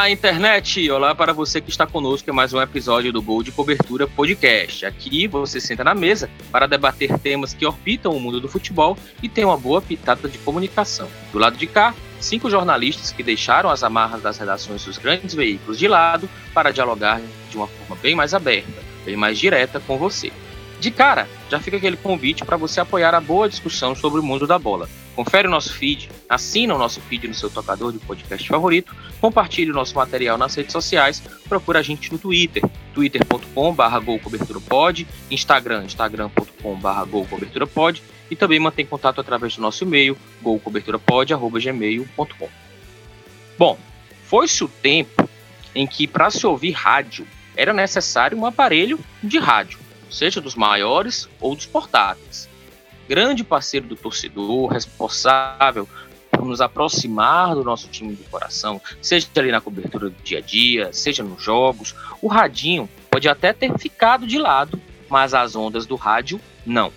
Olá, internet! Olá para você que está conosco em mais um episódio do Gol de Cobertura Podcast. Aqui você senta na mesa para debater temas que orbitam o mundo do futebol e tem uma boa pitada de comunicação. Do lado de cá, cinco jornalistas que deixaram as amarras das redações dos grandes veículos de lado para dialogar de uma forma bem mais aberta, bem mais direta com você. De cara, já fica aquele convite para você apoiar a boa discussão sobre o mundo da bola. Confere o nosso feed, assina o nosso feed no seu tocador de podcast favorito, compartilhe o nosso material nas redes sociais, procura a gente no Twitter, twitter.com.br golcoberturapod, Instagram, instagram.com.br golcoberturapod e também mantém contato através do nosso e-mail, golcoberturapod.gmail.com. Bom, foi-se o tempo em que para se ouvir rádio era necessário um aparelho de rádio seja dos maiores ou dos portáteis. Grande parceiro do torcedor, responsável por nos aproximar do nosso time do coração, seja ali na cobertura do dia a dia, seja nos jogos, o radinho pode até ter ficado de lado, mas as ondas do rádio não.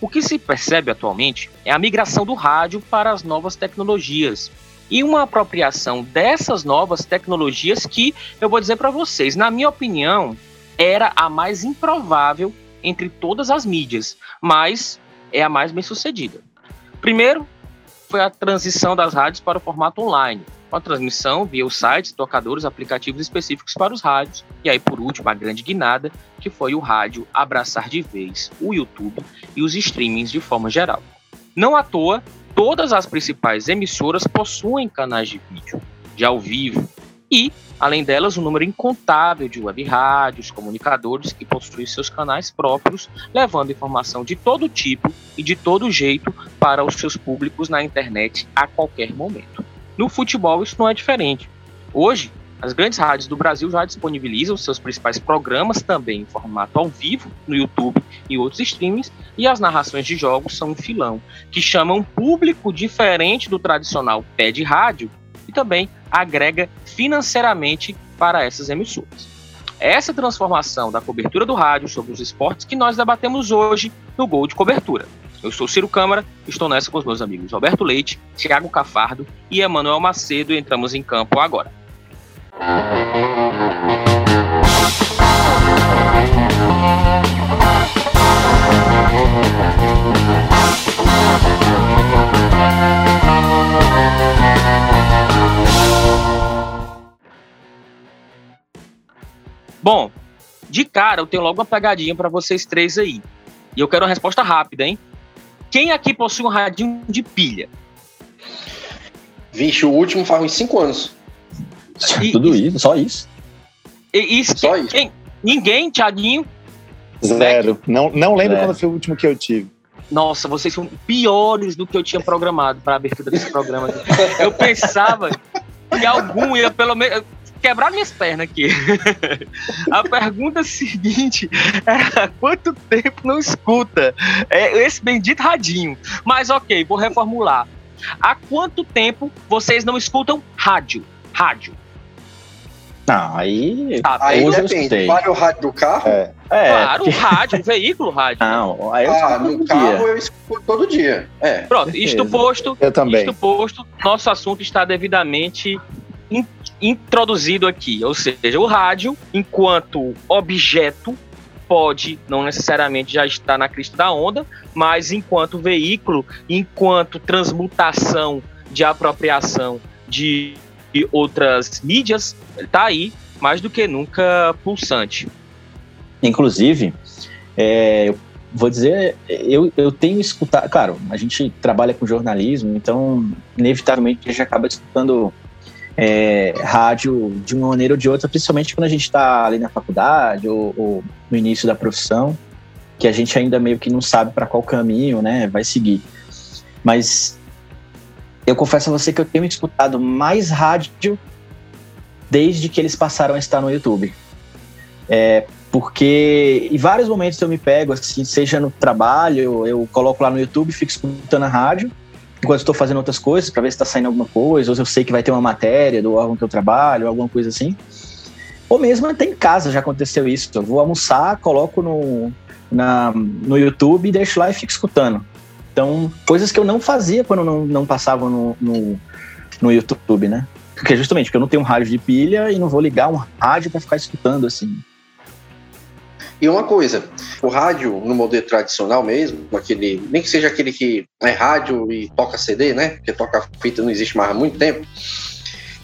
O que se percebe atualmente é a migração do rádio para as novas tecnologias e uma apropriação dessas novas tecnologias que eu vou dizer para vocês, na minha opinião, era a mais improvável entre todas as mídias, mas é a mais bem sucedida. Primeiro, foi a transição das rádios para o formato online, com a transmissão via os sites, tocadores, aplicativos específicos para os rádios, e aí por último a grande guinada, que foi o rádio abraçar de vez o YouTube e os streamings de forma geral. Não à toa, todas as principais emissoras possuem canais de vídeo, de ao vivo, e Além delas, um número incontável de web rádios, comunicadores que possuem seus canais próprios, levando informação de todo tipo e de todo jeito para os seus públicos na internet a qualquer momento. No futebol, isso não é diferente. Hoje, as grandes rádios do Brasil já disponibilizam seus principais programas também em formato ao vivo no YouTube e outros streamings, e as narrações de jogos são um filão, que chama um público diferente do tradicional pé de rádio e também agrega financeiramente para essas emissoras. Essa transformação da cobertura do rádio sobre os esportes que nós debatemos hoje no Gol de Cobertura. Eu sou Ciro Câmara, estou nessa com os meus amigos Roberto Leite, Thiago Cafardo e Emanuel Macedo e entramos em campo agora. Bom, de cara eu tenho logo uma pegadinha para vocês três aí. E eu quero uma resposta rápida, hein? Quem aqui possui um radinho de pilha? Vixe, o último faz uns 5 anos. E, Tudo isso, só isso. E, isso só isso. Quem, ninguém, Thiaguinho? Zero. Não, não lembro Zero. quando foi o último que eu tive. Nossa, vocês são piores do que eu tinha programado para a abertura desse programa. Eu pensava que algum ia pelo menos quebrar minhas pernas aqui. a pergunta seguinte era quanto tempo não escuta é, esse bendito radinho? Mas ok, vou reformular. Há quanto tempo vocês não escutam rádio? Rádio. Não, aí. Tá, aí depende. Vale o rádio do carro? É. é claro, o rádio, o veículo rádio. Não, aí eu ah, no carro dia. eu escuto todo dia. É. Pronto, isto posto. Eu também. Isto posto, nosso assunto está devidamente introduzido aqui, ou seja, o rádio, enquanto objeto, pode não necessariamente já estar na crista da onda, mas enquanto veículo, enquanto transmutação de apropriação de outras mídias, está aí mais do que nunca pulsante. Inclusive, é, eu vou dizer, eu, eu tenho escutado, claro, a gente trabalha com jornalismo, então inevitavelmente a gente acaba escutando é, rádio de uma maneira ou de outra, principalmente quando a gente está ali na faculdade ou, ou, no início da profissão, que a gente ainda meio que não sabe para qual caminho né, vai seguir. Mas eu confesso a você que eu tenho escutado mais rádio desde que eles passaram a estar no YouTube. É, porque em vários momentos eu me pego, assim, seja no trabalho, eu coloco lá no YouTube, fico escutando a rádio, enquanto estou fazendo outras coisas, para ver se está saindo alguma coisa, ou se eu sei que vai ter uma matéria do órgão que eu trabalho, alguma coisa assim. Ou mesmo até em casa já aconteceu isso. Eu vou almoçar, coloco no, na, no YouTube, deixo lá e fico escutando. Então, coisas que eu não fazia quando não, não passava no, no, no YouTube, né? Porque justamente porque eu não tenho um rádio de pilha e não vou ligar um rádio para ficar escutando assim. E uma coisa, o rádio no modelo tradicional mesmo, aquele, nem que seja aquele que é rádio e toca CD, né? Porque toca fita não existe mais há muito tempo.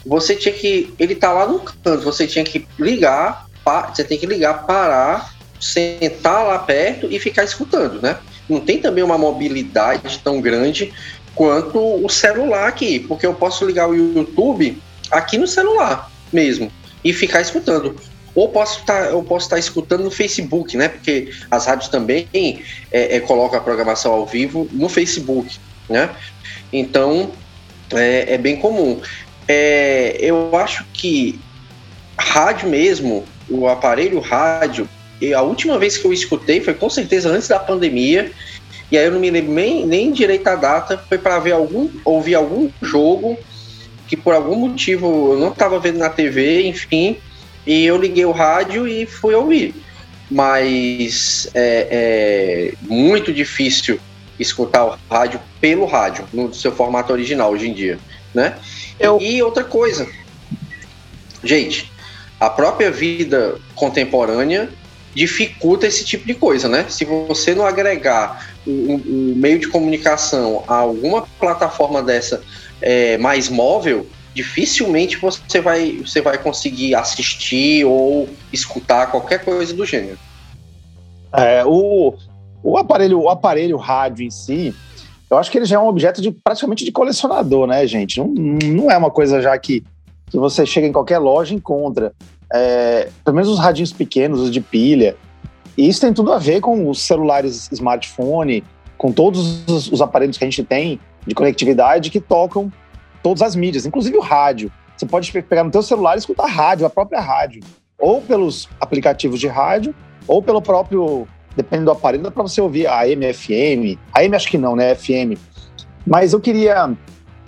Você tinha que. Ele tá lá no canto, você tinha que ligar, você tem que ligar, parar, sentar lá perto e ficar escutando, né? Não tem também uma mobilidade tão grande quanto o celular aqui, porque eu posso ligar o YouTube aqui no celular mesmo e ficar escutando. Ou posso estar, tá, eu posso estar tá escutando no Facebook, né? Porque as rádios também é, é, colocam a programação ao vivo no Facebook, né? Então é, é bem comum. É, eu acho que rádio mesmo, o aparelho rádio, a última vez que eu escutei foi com certeza antes da pandemia e aí eu não me lembro nem, nem direito a data, foi para ver algum, ouvir algum jogo que por algum motivo eu não estava vendo na TV, enfim, e eu liguei o rádio e fui ouvir. Mas é, é muito difícil escutar o rádio pelo rádio, no seu formato original hoje em dia, né? Eu... E outra coisa, gente, a própria vida contemporânea dificulta esse tipo de coisa, né? Se você não agregar um, um meio de comunicação a alguma plataforma dessa é, mais móvel, dificilmente você vai, você vai conseguir assistir ou escutar qualquer coisa do gênero. É, o, o, aparelho, o aparelho rádio em si, eu acho que ele já é um objeto de praticamente de colecionador, né, gente? Não, não é uma coisa já que, que você chega em qualquer loja e encontra. É, pelo menos os radinhos pequenos, os de pilha, e isso tem tudo a ver com os celulares smartphone, com todos os, os aparelhos que a gente tem de conectividade que tocam todas as mídias, inclusive o rádio. Você pode pegar no teu celular e escutar rádio, a própria rádio, ou pelos aplicativos de rádio, ou pelo próprio, dependendo do aparelho, dá para você ouvir a AM, FM. A AM acho que não, né? FM. Mas eu queria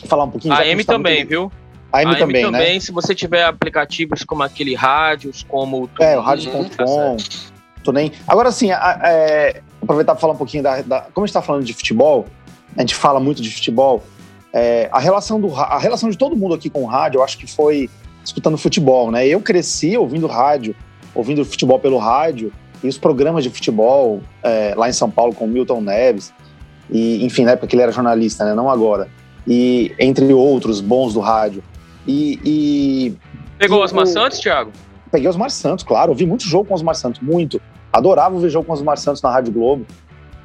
falar um pouquinho. A AM tá também, muito... viu? A AM, também, também, né? se você tiver aplicativos como aquele rádios, como o É, o rádio.com, tá. Agora, assim, é, aproveitar para falar um pouquinho da, da, Como a gente está falando de futebol, a gente fala muito de futebol. É, a, relação do, a relação de todo mundo aqui com o rádio, eu acho que foi escutando futebol, né? Eu cresci ouvindo rádio, ouvindo futebol pelo rádio, e os programas de futebol é, lá em São Paulo com Milton Neves, e enfim, na época que ele era jornalista, né? Não agora. E entre outros bons do rádio. E. e Pegou os Osmar Santos, Thiago? Peguei os Osmar Santos, claro. Ouvi muito jogo com os Osmar Santos, muito. Adorava ver jogo com os Osmar Santos na Rádio Globo.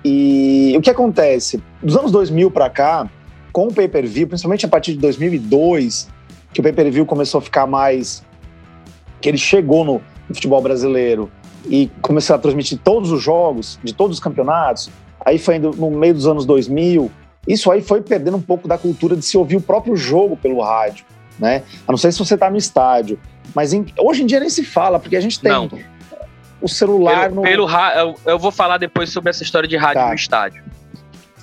E o que acontece? Dos anos 2000 para cá, com o pay-per-view, principalmente a partir de 2002, que o pay-per-view começou a ficar mais. que ele chegou no, no futebol brasileiro e começou a transmitir todos os jogos de todos os campeonatos. Aí foi indo no meio dos anos 2000. Isso aí foi perdendo um pouco da cultura de se ouvir o próprio jogo pelo rádio, né? A não ser se você está no estádio. Mas em, hoje em dia nem se fala, porque a gente tem. Não o celular pelo, no. Pelo eu, eu vou falar depois sobre essa história de rádio tá. no estádio.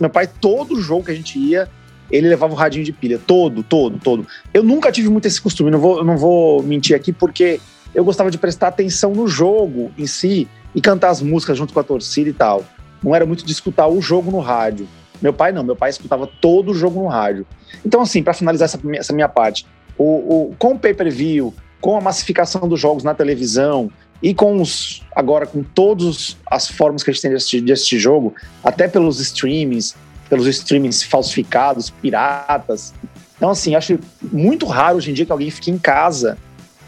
Meu pai, todo jogo que a gente ia, ele levava o radinho de pilha. Todo, todo, todo. Eu nunca tive muito esse costume, não vou, não vou mentir aqui, porque eu gostava de prestar atenção no jogo em si e cantar as músicas junto com a torcida e tal. Não era muito de escutar o jogo no rádio. Meu pai não, meu pai escutava todo o jogo no rádio. Então, assim, para finalizar essa, essa minha parte, o, o, com o pay-per-view, com a massificação dos jogos na televisão, e com os, agora com todas as formas que a gente tem de assistir, de assistir jogo, até pelos streamings, pelos streamings falsificados, piratas. Então, assim, acho muito raro hoje em dia que alguém fique em casa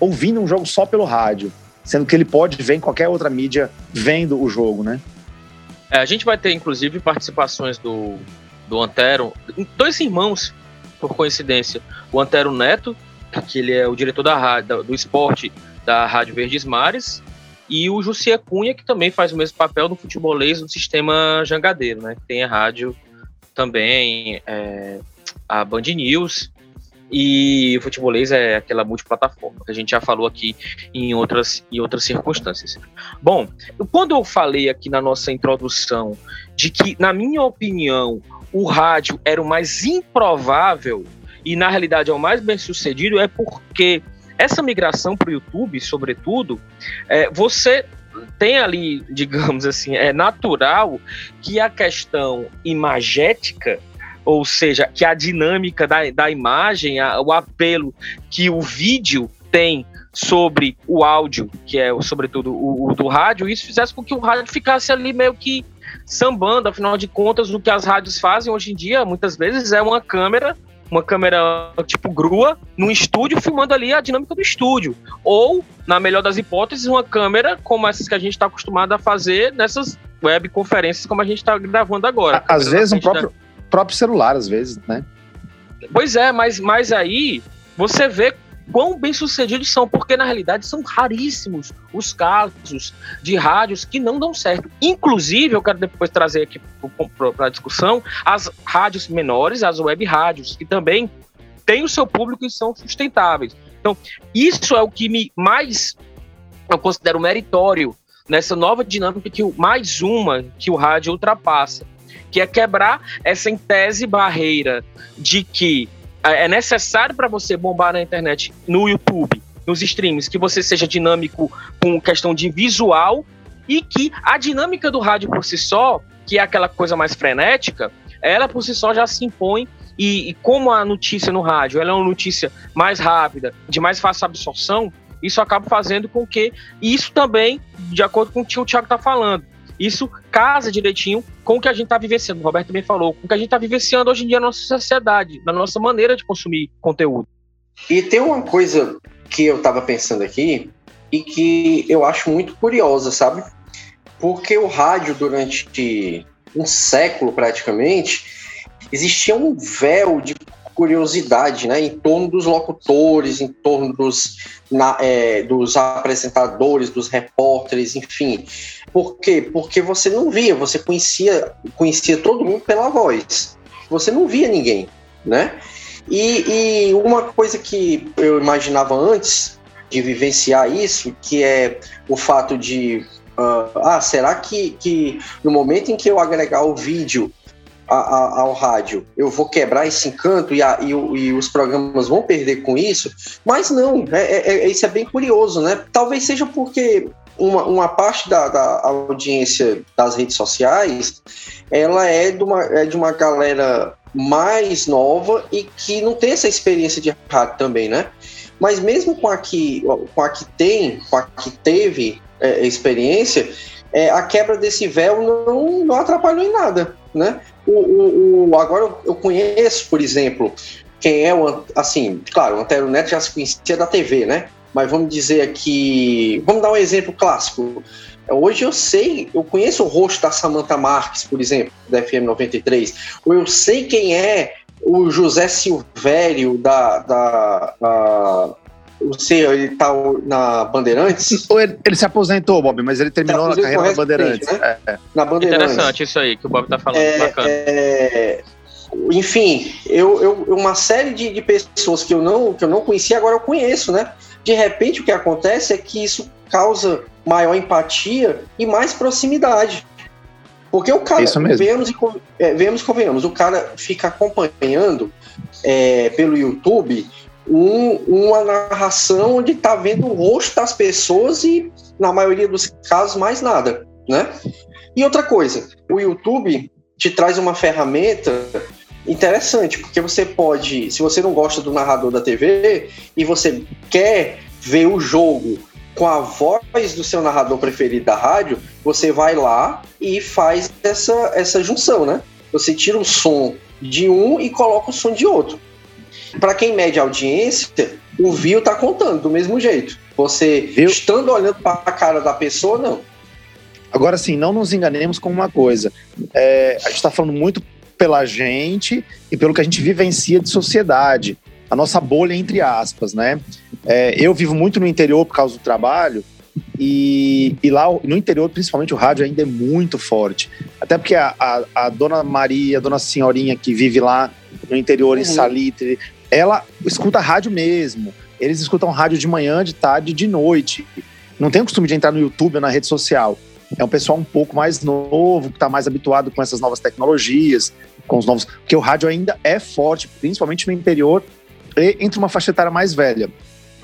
ouvindo um jogo só pelo rádio, sendo que ele pode ver em qualquer outra mídia vendo o jogo, né? É, a gente vai ter, inclusive, participações do, do Antero, dois irmãos, por coincidência. O Antero Neto, que ele é o diretor da rádio, do esporte da Rádio Verdes Mares, e o Jussier Cunha, que também faz o mesmo papel no futebolês do sistema jangadeiro, né? Tem a rádio também, é, a Band News, e o futebolês é aquela multiplataforma que a gente já falou aqui em outras, em outras circunstâncias. Bom, quando eu falei aqui na nossa introdução de que, na minha opinião, o rádio era o mais improvável e na realidade é o mais bem sucedido, é porque essa migração para o YouTube, sobretudo, é, você tem ali, digamos assim, é natural que a questão imagética ou seja, que a dinâmica da, da imagem, a, o apelo que o vídeo tem sobre o áudio, que é sobretudo o, o, do rádio, isso fizesse com que o rádio ficasse ali meio que sambando, afinal de contas, o que as rádios fazem hoje em dia, muitas vezes, é uma câmera, uma câmera tipo grua, num estúdio, filmando ali a dinâmica do estúdio. Ou, na melhor das hipóteses, uma câmera como essas que a gente está acostumado a fazer nessas webconferências como a gente está gravando agora. Às vezes um próprio, da... próprio celular, às vezes, né? Pois é, mas, mas aí você vê quão bem sucedidos são, porque na realidade são raríssimos os casos de rádios que não dão certo. Inclusive, eu quero depois trazer aqui para a discussão as rádios menores, as web rádios, que também têm o seu público e são sustentáveis. Então, isso é o que me mais eu considero meritório nessa nova dinâmica que mais uma que o rádio ultrapassa, que é quebrar essa em tese barreira de que é, é necessário para você bombar na internet, no YouTube, nos streams, que você seja dinâmico com questão de visual e que a dinâmica do rádio por si só, que é aquela coisa mais frenética, ela por si só já se impõe e, e como a notícia no rádio ela é uma notícia mais rápida, de mais fácil absorção, isso acaba fazendo com que isso também, de acordo com o que o Thiago está falando, isso casa direitinho com o que a gente está vivenciando. O Roberto também falou, com o que a gente está vivenciando hoje em dia na nossa sociedade, na nossa maneira de consumir conteúdo. E tem uma coisa que eu estava pensando aqui e que eu acho muito curiosa, sabe? Porque o rádio, durante um século praticamente, existia um véu de curiosidade né, em torno dos locutores, em torno dos, na, é, dos apresentadores, dos repórteres, enfim. Por quê? Porque você não via, você conhecia, conhecia todo mundo pela voz. Você não via ninguém, né? E, e uma coisa que eu imaginava antes de vivenciar isso, que é o fato de Uh, ah, será que, que no momento em que eu agregar o vídeo a, a, ao rádio, eu vou quebrar esse encanto e, a, e, e, os programas vão perder com isso, mas não, é, é, é, isso é bem curioso, né? Talvez seja porque uma, uma parte da, da, audiência das redes sociais ela é de, uma, é de uma galera mais nova e que não tem essa experiência de rádio também, né? Mas mesmo com a que, com a que tem, com a que teve é, experiência, é, a quebra desse véu não, não atrapalhou em nada, né? O, o, o, agora eu conheço, por exemplo, quem é o. Assim, claro, o Antero Neto já se conhecia da TV, né? Mas vamos dizer aqui. Vamos dar um exemplo clássico. Hoje eu sei, eu conheço o rosto da Samantha Marques, por exemplo, da FM 93. Ou eu sei quem é o José Silvério da, da, da você, ele tá na Bandeirantes? Ele, ele, se aposentou, Bob, mas ele terminou a carreira na Bandeirantes. Né? É, é. Na Bandeirantes. Interessante isso aí que o Bob tá falando, é, bacana. É, enfim, eu, eu, uma série de, de, pessoas que eu, não, que eu não conhecia, agora eu conheço, né? De repente, o que acontece é que isso causa maior empatia e mais proximidade. Porque o cara, vemos e, é, vemos convenhamos, o cara fica acompanhando é, pelo YouTube um, uma narração onde está vendo o rosto das pessoas e, na maioria dos casos, mais nada, né? E outra coisa, o YouTube te traz uma ferramenta interessante, porque você pode, se você não gosta do narrador da TV e você quer ver o jogo com a voz do seu narrador preferido da rádio, você vai lá e faz essa, essa junção, né? Você tira o som de um e coloca o som de outro. Para quem mede audiência, o view tá contando do mesmo jeito. Você Eu... estando olhando para a cara da pessoa, não. Agora sim, não nos enganemos com uma coisa. É, a gente está falando muito pela gente e pelo que a gente vivencia de sociedade. A nossa bolha, entre aspas, né? É, eu vivo muito no interior por causa do trabalho e, e, lá no interior, principalmente, o rádio ainda é muito forte. Até porque a, a, a dona Maria, a dona Senhorinha que vive lá no interior, uhum. em Salitre, ela escuta rádio mesmo. Eles escutam rádio de manhã, de tarde, de noite. Não tem o costume de entrar no YouTube ou na rede social. É um pessoal um pouco mais novo, que está mais habituado com essas novas tecnologias, com os novos. Porque o rádio ainda é forte, principalmente no interior, e entre uma faixa etária mais velha.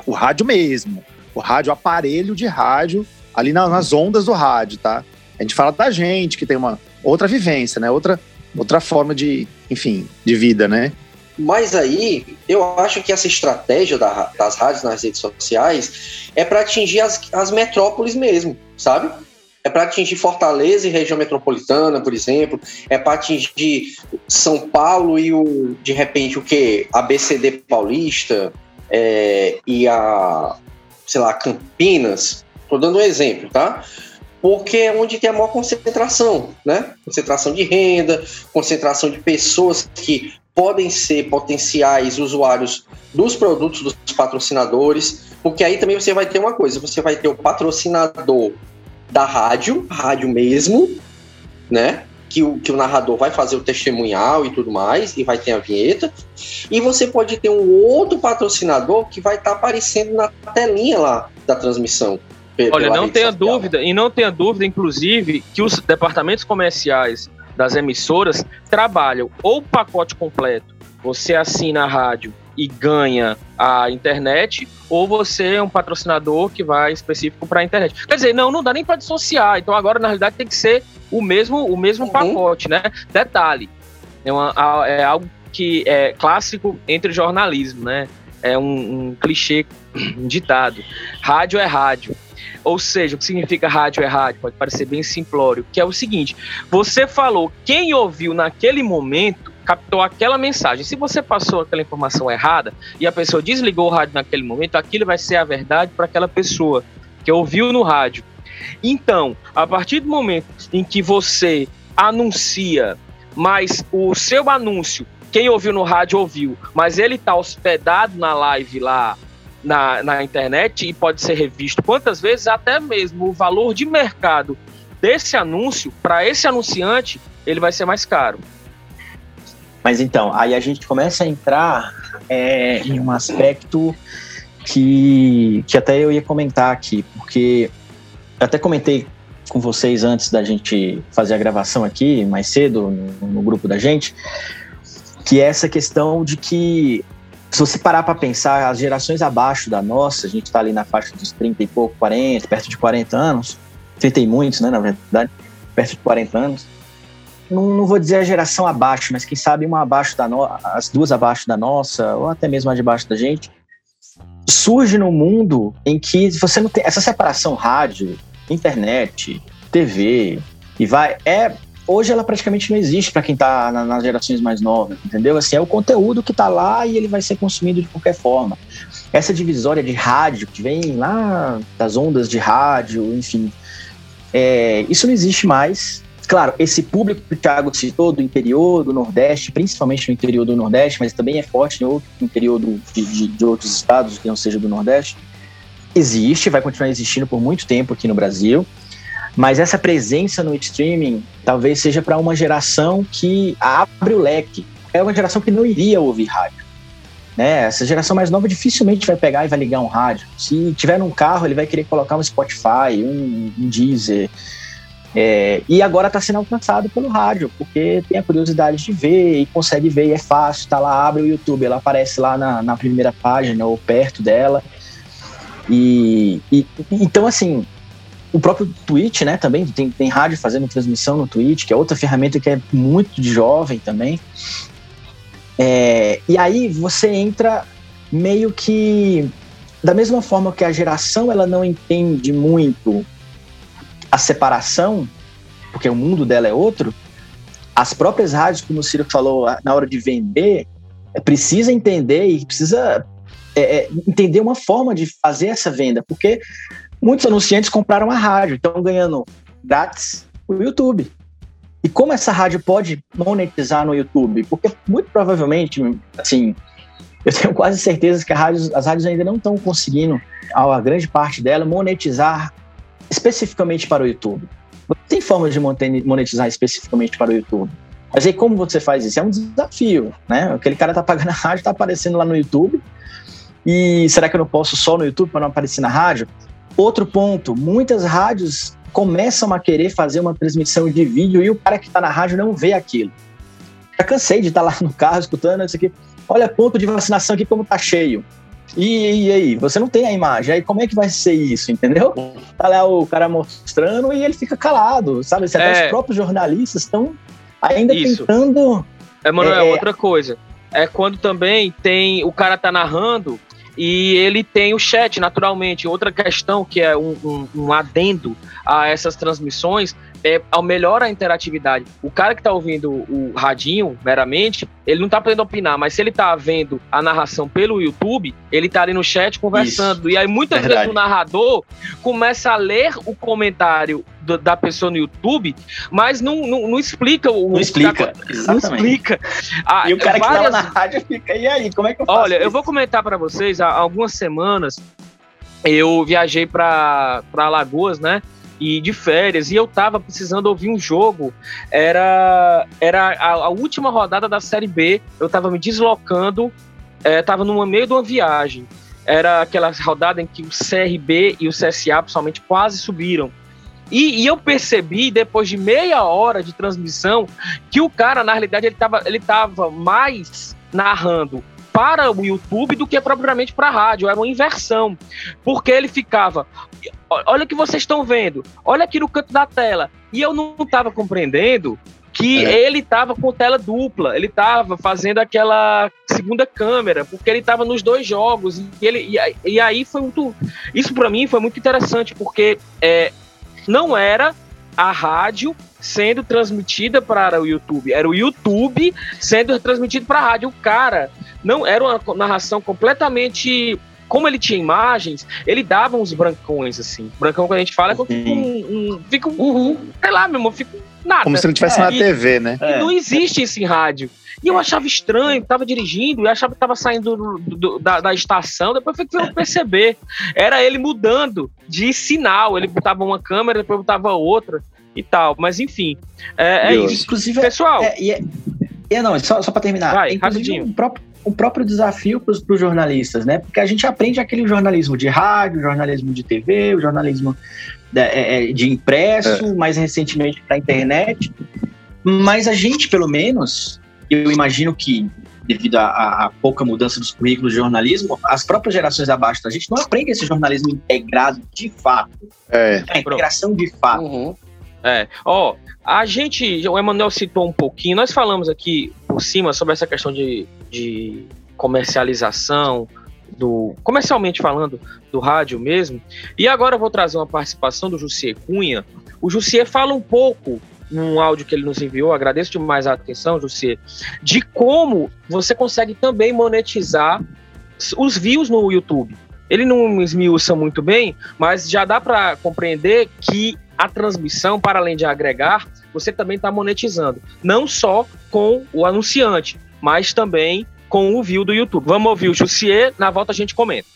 O rádio mesmo. O rádio, aparelho de rádio, ali nas ondas do rádio, tá? A gente fala da gente, que tem uma outra vivência, né? Outra, outra forma de, enfim, de vida, né? Mas aí, eu acho que essa estratégia da, das rádios nas redes sociais é para atingir as, as metrópoles mesmo, sabe? É para atingir Fortaleza e região metropolitana, por exemplo. É para atingir São Paulo e o, de repente, o que? A BCD paulista é, e a, sei lá, Campinas. Estou dando um exemplo, tá? Porque é onde tem a maior concentração, né? Concentração de renda, concentração de pessoas que podem ser potenciais usuários dos produtos dos patrocinadores, porque aí também você vai ter uma coisa, você vai ter o patrocinador da rádio, rádio mesmo, né? Que o, que o narrador vai fazer o testemunhal e tudo mais, e vai ter a vinheta. E você pode ter um outro patrocinador que vai estar tá aparecendo na telinha lá da transmissão. Olha, não tenha social. dúvida, e não tenha dúvida, inclusive, que os departamentos comerciais das emissoras trabalham ou pacote completo, você assina a rádio e ganha a internet, ou você é um patrocinador que vai específico para a internet. Quer dizer, não, não dá nem para dissociar. Então agora na realidade tem que ser o mesmo o mesmo uhum. pacote, né? Detalhe, é, uma, é algo que é clássico entre jornalismo, né? É um, um clichê, um ditado. Rádio é rádio. Ou seja, o que significa rádio é rádio? Pode parecer bem simplório, que é o seguinte: você falou, quem ouviu naquele momento captou aquela mensagem. Se você passou aquela informação errada e a pessoa desligou o rádio naquele momento, aquilo vai ser a verdade para aquela pessoa que ouviu no rádio. Então, a partir do momento em que você anuncia, mas o seu anúncio, quem ouviu no rádio ouviu, mas ele está hospedado na live lá na, na internet e pode ser revisto quantas vezes, até mesmo o valor de mercado desse anúncio, para esse anunciante, ele vai ser mais caro. Mas então, aí a gente começa a entrar é, em um aspecto que, que até eu ia comentar aqui, porque eu até comentei com vocês antes da gente fazer a gravação aqui, mais cedo, no, no grupo da gente, que é essa questão de que, se você parar para pensar, as gerações abaixo da nossa, a gente está ali na faixa dos 30 e pouco, 40, perto de 40 anos, 30 e muitos, né, na verdade, perto de 40 anos, não, não, vou dizer a geração abaixo, mas quem sabe uma abaixo da no, as duas abaixo da nossa, ou até mesmo a debaixo da gente, surge no mundo em que você não tem essa separação rádio, internet, TV e vai é hoje ela praticamente não existe para quem está na, nas gerações mais novas, entendeu? Assim, é o conteúdo que está lá e ele vai ser consumido de qualquer forma. Essa divisória de rádio que vem lá das ondas de rádio, enfim, é, isso não existe mais. Claro, esse público que o Thiago citou do interior, do Nordeste, principalmente no interior do Nordeste, mas também é forte no interior do, de, de, outros estados que não seja do Nordeste, existe, vai continuar existindo por muito tempo aqui no Brasil. Mas essa presença no streaming talvez seja para uma geração que abre o leque. É uma geração que não iria ouvir rádio. Né? Essa geração mais nova dificilmente vai pegar e vai ligar um rádio. Se tiver num carro, ele vai querer colocar um Spotify, um, um Deezer, é, e agora está sendo alcançado pelo rádio, porque tem a curiosidade de ver e consegue ver, e é fácil, tá lá, abre o YouTube, ela aparece lá na, na primeira página ou perto dela. E, e, então, assim, o próprio Twitch, né, também tem, tem rádio fazendo transmissão no Twitch, que é outra ferramenta que é muito de jovem também. É, e aí você entra meio que da mesma forma que a geração ela não entende muito a separação, porque o mundo dela é outro, as próprias rádios, como o Ciro falou, na hora de vender, é, precisa entender e precisa é, é, entender uma forma de fazer essa venda, porque muitos anunciantes compraram a rádio, estão ganhando grátis o YouTube. E como essa rádio pode monetizar no YouTube? Porque muito provavelmente, assim, eu tenho quase certeza que rádio, as rádios ainda não estão conseguindo, a grande parte dela, monetizar especificamente para o YouTube. Tem forma de monetizar especificamente para o YouTube. Mas aí como você faz isso? É um desafio, né? Aquele cara tá pagando a rádio, tá aparecendo lá no YouTube. E será que eu não posso só no YouTube para não aparecer na rádio? Outro ponto, muitas rádios começam a querer fazer uma transmissão de vídeo e o cara que está na rádio não vê aquilo. Já cansei de estar tá lá no carro escutando isso aqui. Olha, ponto de vacinação aqui como tá cheio. E, e, aí, você não tem a imagem, aí como é que vai ser isso, entendeu? Tá lá o cara mostrando e ele fica calado, sabe? Até é. os próprios jornalistas estão ainda Isso. tentando. Emanuel, É- outra coisa. É quando também tem. O cara tá narrando e ele tem o chat, naturalmente. Outra questão que é um, um- um adendo a essas transmissões é ao melhora a interatividade. O cara que tá ouvindo o radinho, meramente, ele não tá podendo opinar, mas se ele tá vendo a narração pelo YouTube, ele tá ali no chat conversando. E aí muitas Verdade. vezes o narrador começa a ler o comentário da pessoa no YouTube, mas não, não, não explica o Não explica. não Exatamente. explica. Ah, E o cara que várias- tava na rádio fica, e aí, como é que eu faço? Olha, eu isso?" vou comentar para vocês, há algumas semanas eu viajei para Alagoas, né? E de férias, e eu tava precisando ouvir um jogo. Era, era a, a última rodada da Série B. Eu tava me deslocando, é, tava no meio de uma viagem. Era aquela rodada em que o CRB e o CSA, principalmente, quase subiram. E, e eu percebi, depois de meia hora de transmissão, que o cara, na realidade, ele tava, ele tava mais narrando para o YouTube do que propriamente para a rádio. Era uma inversão. Porque ele ficava. "Ó- Olha o que vocês estão vendo. Olha aqui no canto da tela. E eu não estava compreendendo que É. ele estava com tela dupla. Ele estava fazendo aquela segunda câmera, porque ele estava nos dois jogos. E, ele, e, aí- e aí foi muito. Isso para mim foi muito interessante, porque é, não era a rádio sendo transmitida para o YouTube. Era o YouTube sendo transmitido para a rádio. O cara não era uma narração completamente. Como ele tinha imagens, ele dava uns brancões, assim. Brancão, quando a gente fala, é quando fica um. um- fica um sei lá, meu irmão, fica um nada. Como se ele estivesse É, na e- TV, né? É. Não existe isso em rádio. E eu achava estranho, tava dirigindo, e achava que tava saindo do- do- da, da estação, depois foi que eu perceber. Era ele mudando de sinal. Ele botava uma câmera, depois botava outra e tal. Mas enfim, é, é isso. Inclusive, é, Pessoal, é, e é, e é, não, só, só para terminar. Vai, é, rapidinho. um próprio, um próprio desafio para os jornalistas, né? Porque a gente aprende aquele jornalismo de rádio, jornalismo de TV, o jornalismo é, é, de impresso, mais recentemente para a internet. Mas a gente, pelo menos, eu imagino que devido à- pouca mudança dos currículos de jornalismo, as próprias gerações abaixo da gente não aprendem esse jornalismo integrado de fato, É. a integração de fato. Uhum. É, ó, a gente, o Emanuel citou um pouquinho, nós falamos aqui por cima sobre essa questão de, de comercialização, do comercialmente falando, do rádio mesmo, e agora eu vou trazer uma participação do Jussier Cunha. O Jussier fala um pouco num áudio que ele nos enviou, agradeço demais a atenção, Jussier, de como você consegue também monetizar os views no YouTube. Ele não esmiuça muito bem, mas já dá para compreender que a transmissão, para além de agregar, você também está monetizando. Não só com o anunciante, mas também com o view do YouTube. Vamos ouvir o Jussier, na volta a gente comenta.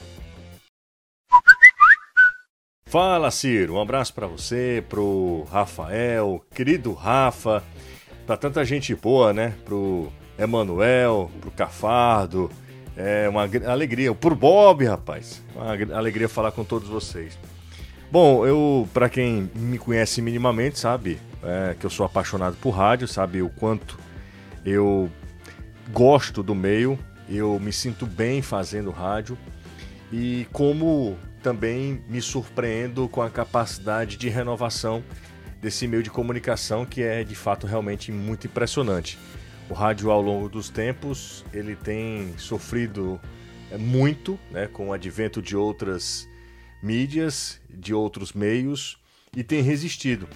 Fala, Ciro. Um abraço pra você, pro Rafael, querido Rafa, pra tanta gente boa, né? Pro Emanuel, pro Cafardo. É uma gr- alegria. Por Bob, rapaz. Uma gr- alegria falar com todos vocês. Bom, eu, pra quem me conhece minimamente, sabe é, que eu sou apaixonado por rádio, sabe o quanto eu gosto do meio, eu me sinto bem fazendo rádio e como também me surpreendo com a capacidade de renovação desse meio de comunicação que é de fato realmente muito impressionante. O rádio ao longo dos tempos ele tem sofrido é, muito, né, com o advento de outras mídias, de outros meios e tem resistido.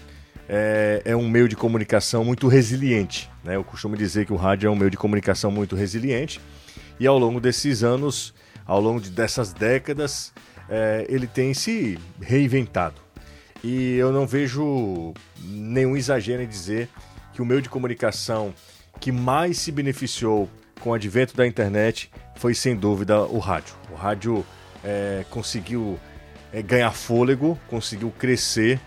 É, é um meio de comunicação muito resiliente. Né? Eu costumo dizer que o rádio é um meio de comunicação muito resiliente e ao longo desses anos, ao longo de, dessas décadas, é, ele tem se reinventado. E eu não vejo nenhum exagero em dizer que o meio de comunicação que mais se beneficiou com o advento da internet foi sem dúvida o rádio. O rádio é, conseguiu é, ganhar fôlego, conseguiu crescer,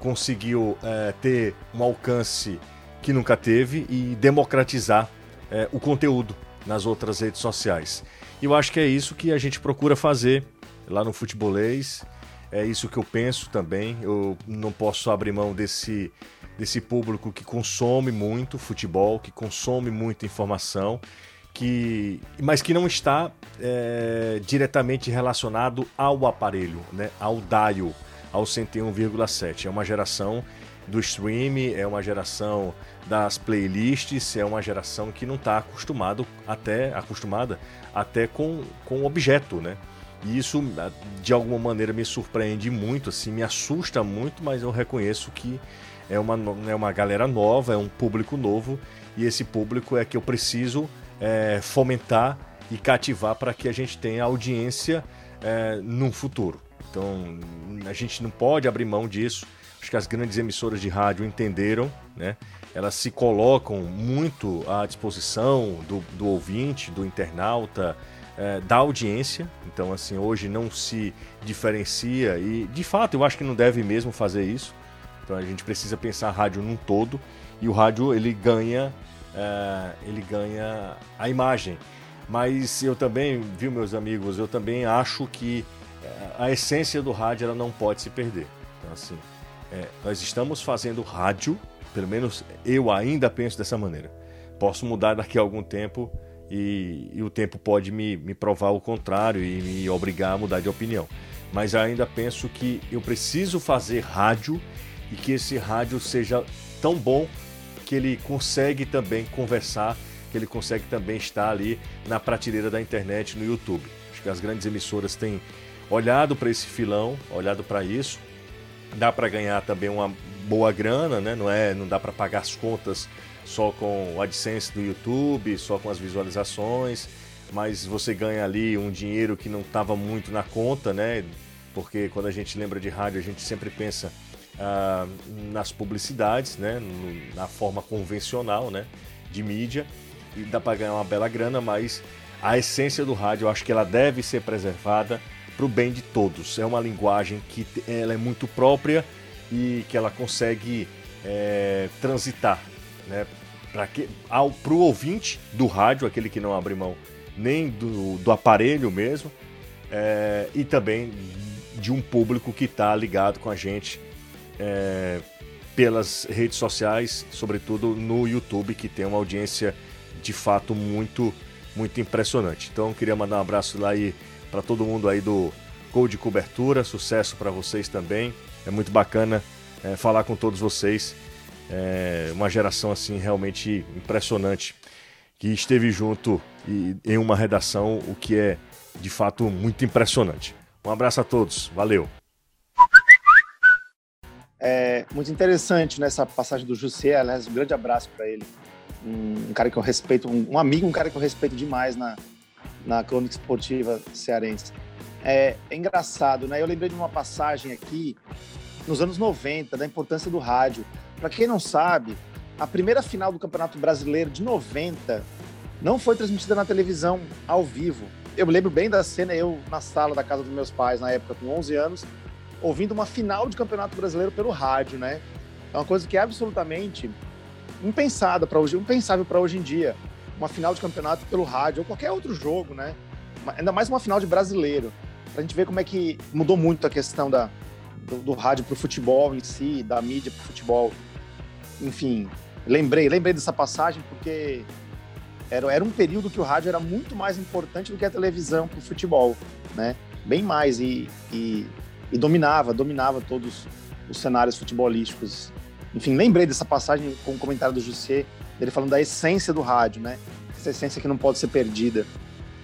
conseguiu é, ter um alcance que nunca teve e democratizar é, o conteúdo nas outras redes sociais. E eu acho que é isso que a gente procura fazer lá no Futebolês. É isso que eu penso também. Eu não posso abrir mão desse, desse público que consome muito futebol, que consome muita informação, que, mas que não está é, diretamente relacionado ao aparelho, né, ao dial, ao 101,7. É uma geração do stream, é uma geração das playlists, é uma geração que não está acostumado até acostumada até com, com objeto, né? E isso de alguma maneira me surpreende muito, assim, me assusta muito, mas eu reconheço que é uma, é uma galera nova, é um público novo, e esse público é que eu preciso é, fomentar e cativar para que a gente tenha audiência é, no futuro. Então a gente não pode abrir mão disso. Acho que as grandes emissoras de rádio entenderam, né? Elas se colocam muito à disposição do, do ouvinte, do internauta, é, da audiência. Então, assim, hoje não se diferencia e, de fato, eu acho que não deve mesmo fazer isso. Então, a gente precisa pensar a rádio num todo e o rádio ele ganha, é, ele ganha a imagem. Mas eu também, viu, meus amigos, eu também acho que a essência do rádio ela não pode se perder. Então, assim, é, nós estamos fazendo rádio, pelo menos eu ainda penso dessa maneira. Posso mudar daqui a algum tempo e, e o tempo pode me, me provar o contrário e me obrigar a mudar de opinião. Mas ainda penso que eu preciso fazer rádio e que esse rádio seja tão bom que ele consegue também conversar que ele consegue também estar ali na prateleira da internet no YouTube. Acho que as grandes emissoras têm olhado para esse filão, olhado para isso. Dá para ganhar também uma boa grana, né? Não é, não dá para pagar as contas só com o AdSense do YouTube, só com as visualizações, mas você ganha ali um dinheiro que não estava muito na conta, né? Porque quando a gente lembra de rádio, a gente sempre pensa ah, nas publicidades, né? na forma convencional, né? De mídia e dá para ganhar uma bela grana, mas a essência do rádio eu acho que ela deve ser preservada para o bem de todos. É uma linguagem que ela é muito própria e que ela consegue é, transitar né, para o ouvinte do rádio, aquele que não abre mão nem do, do aparelho mesmo, é, e também de um público que está ligado com a gente é, pelas redes sociais, sobretudo no YouTube, que tem uma audiência de fato muito, muito impressionante. Então queria mandar um abraço lá aí para todo mundo aí do Gol de Cobertura, sucesso para vocês também. É muito bacana é, falar com todos vocês. É uma geração assim realmente impressionante que esteve junto e, em uma redação, o que é de fato muito impressionante. Um abraço a todos, valeu. É muito interessante nessa passagem do José, aliás, um grande abraço para ele um, um cara que eu respeito, um, um, amigo, um cara que eu respeito demais na, na crônica esportiva cearense. É, é, engraçado, né? Eu lembrei de uma passagem aqui nos anos 90 da importância do rádio. Para quem não sabe, a primeira final do Campeonato Brasileiro de 90 não foi transmitida na televisão ao vivo. Eu me lembro bem da cena, eu na sala da casa dos meus pais, na época com 11 anos, ouvindo uma final de Campeonato Brasileiro pelo rádio, né? É uma coisa que é absolutamente impensada para hoje, impensável para hoje em dia. Uma final de campeonato pelo rádio ou qualquer outro jogo, né? Ainda mais uma final de brasileiro. Pra gente ver como é que mudou muito a questão da, do, do rádio pro futebol em si, da mídia pro futebol. Enfim, lembrei, lembrei dessa passagem porque era, era um período que o rádio era muito mais importante do que a televisão pro futebol, né? Bem mais e, e, e dominava, dominava todos os cenários futebolísticos enfim, lembrei dessa passagem com o comentário do José, dele falando da essência do rádio, né? Essa essência que não pode ser perdida.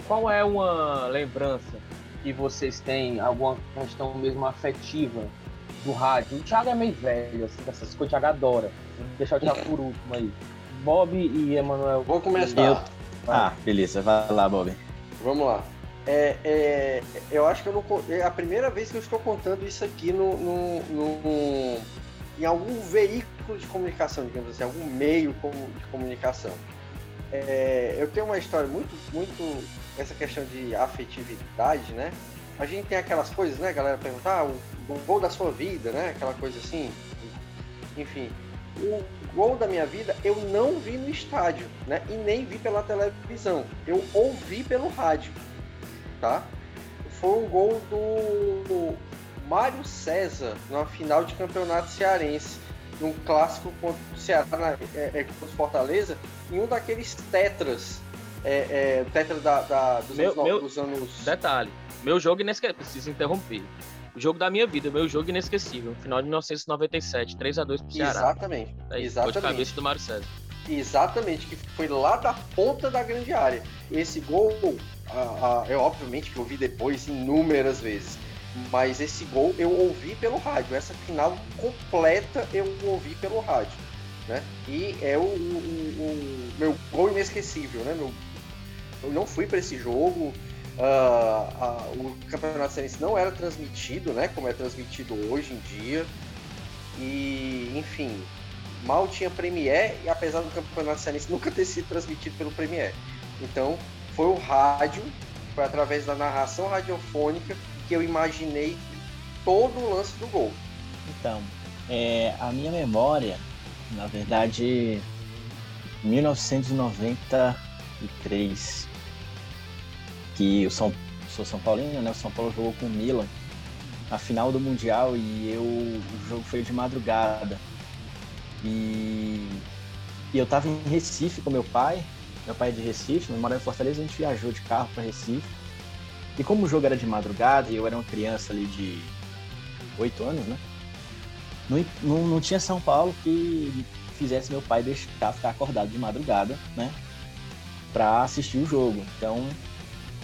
Qual é uma lembrança que vocês têm, alguma questão mesmo afetiva do rádio? O Thiago é meio velho, assim, dessas coisas, o Thiago adora. Vou deixar o Thiago por último aí. Bob e Emanuel. Vou começar. Eu... Ah, beleza, vai lá, Bob. Vamos lá. É, é, eu acho que eu não, é a primeira vez que eu estou contando isso aqui no, no, no em algum veículo de comunicação, digamos assim, algum meio de comunicação. É, eu tenho uma história muito, muito essa questão de afetividade, né? A gente tem aquelas coisas, né, galera perguntar ah, o gol da sua vida, né? Aquela coisa assim. Enfim, o gol da minha vida eu não vi no estádio, né? E nem vi pela televisão. Eu ouvi pelo rádio, tá? Foi um gol do Mário César numa final de campeonato cearense, num clássico contra o Ceará, é, é, contra o Fortaleza, em um daqueles tetras, é, é, tetra da, da dos, meu, anos, meu, dos, anos, Detalhe, meu jogo inesquecível, preciso interromper. O jogo da minha vida, meu jogo inesquecível. Final de 1997, 3x2 pro Ceará. Exatamente. Aí, Exatamente. De cabeça do Mário César. Exatamente, que foi lá da ponta da grande área. Esse gol, ah, ah, é obviamente que eu vi depois inúmeras vezes, mas esse gol eu ouvi pelo rádio. Essa final completa eu ouvi pelo rádio, né? E é o, o- o- meu gol inesquecível, né? Meu, eu não fui para esse jogo. ah, ah, o campeonato cearense não era transmitido, né? Como é transmitido hoje em dia. E, enfim, mal tinha Premiere, e apesar do campeonato cearense nunca ter sido transmitido pelo Premiere. Então, foi o rádio, foi através da narração radiofônica que eu imaginei todo o lance do gol. Então, é, a minha memória, na verdade, 1993, que o São, sou São Paulino, né? O São Paulo jogou com o Milan a final do Mundial e eu, o jogo foi de madrugada. E, e eu tava em Recife com meu pai, meu pai é de Recife, eu morava em Fortaleza, a gente viajou de carro para Recife. E como o jogo era de madrugada e eu era uma criança ali de 8 anos, né? Não, não, não tinha São Paulo que fizesse meu pai deixar ficar acordado de madrugada, né? Pra assistir o jogo. Então,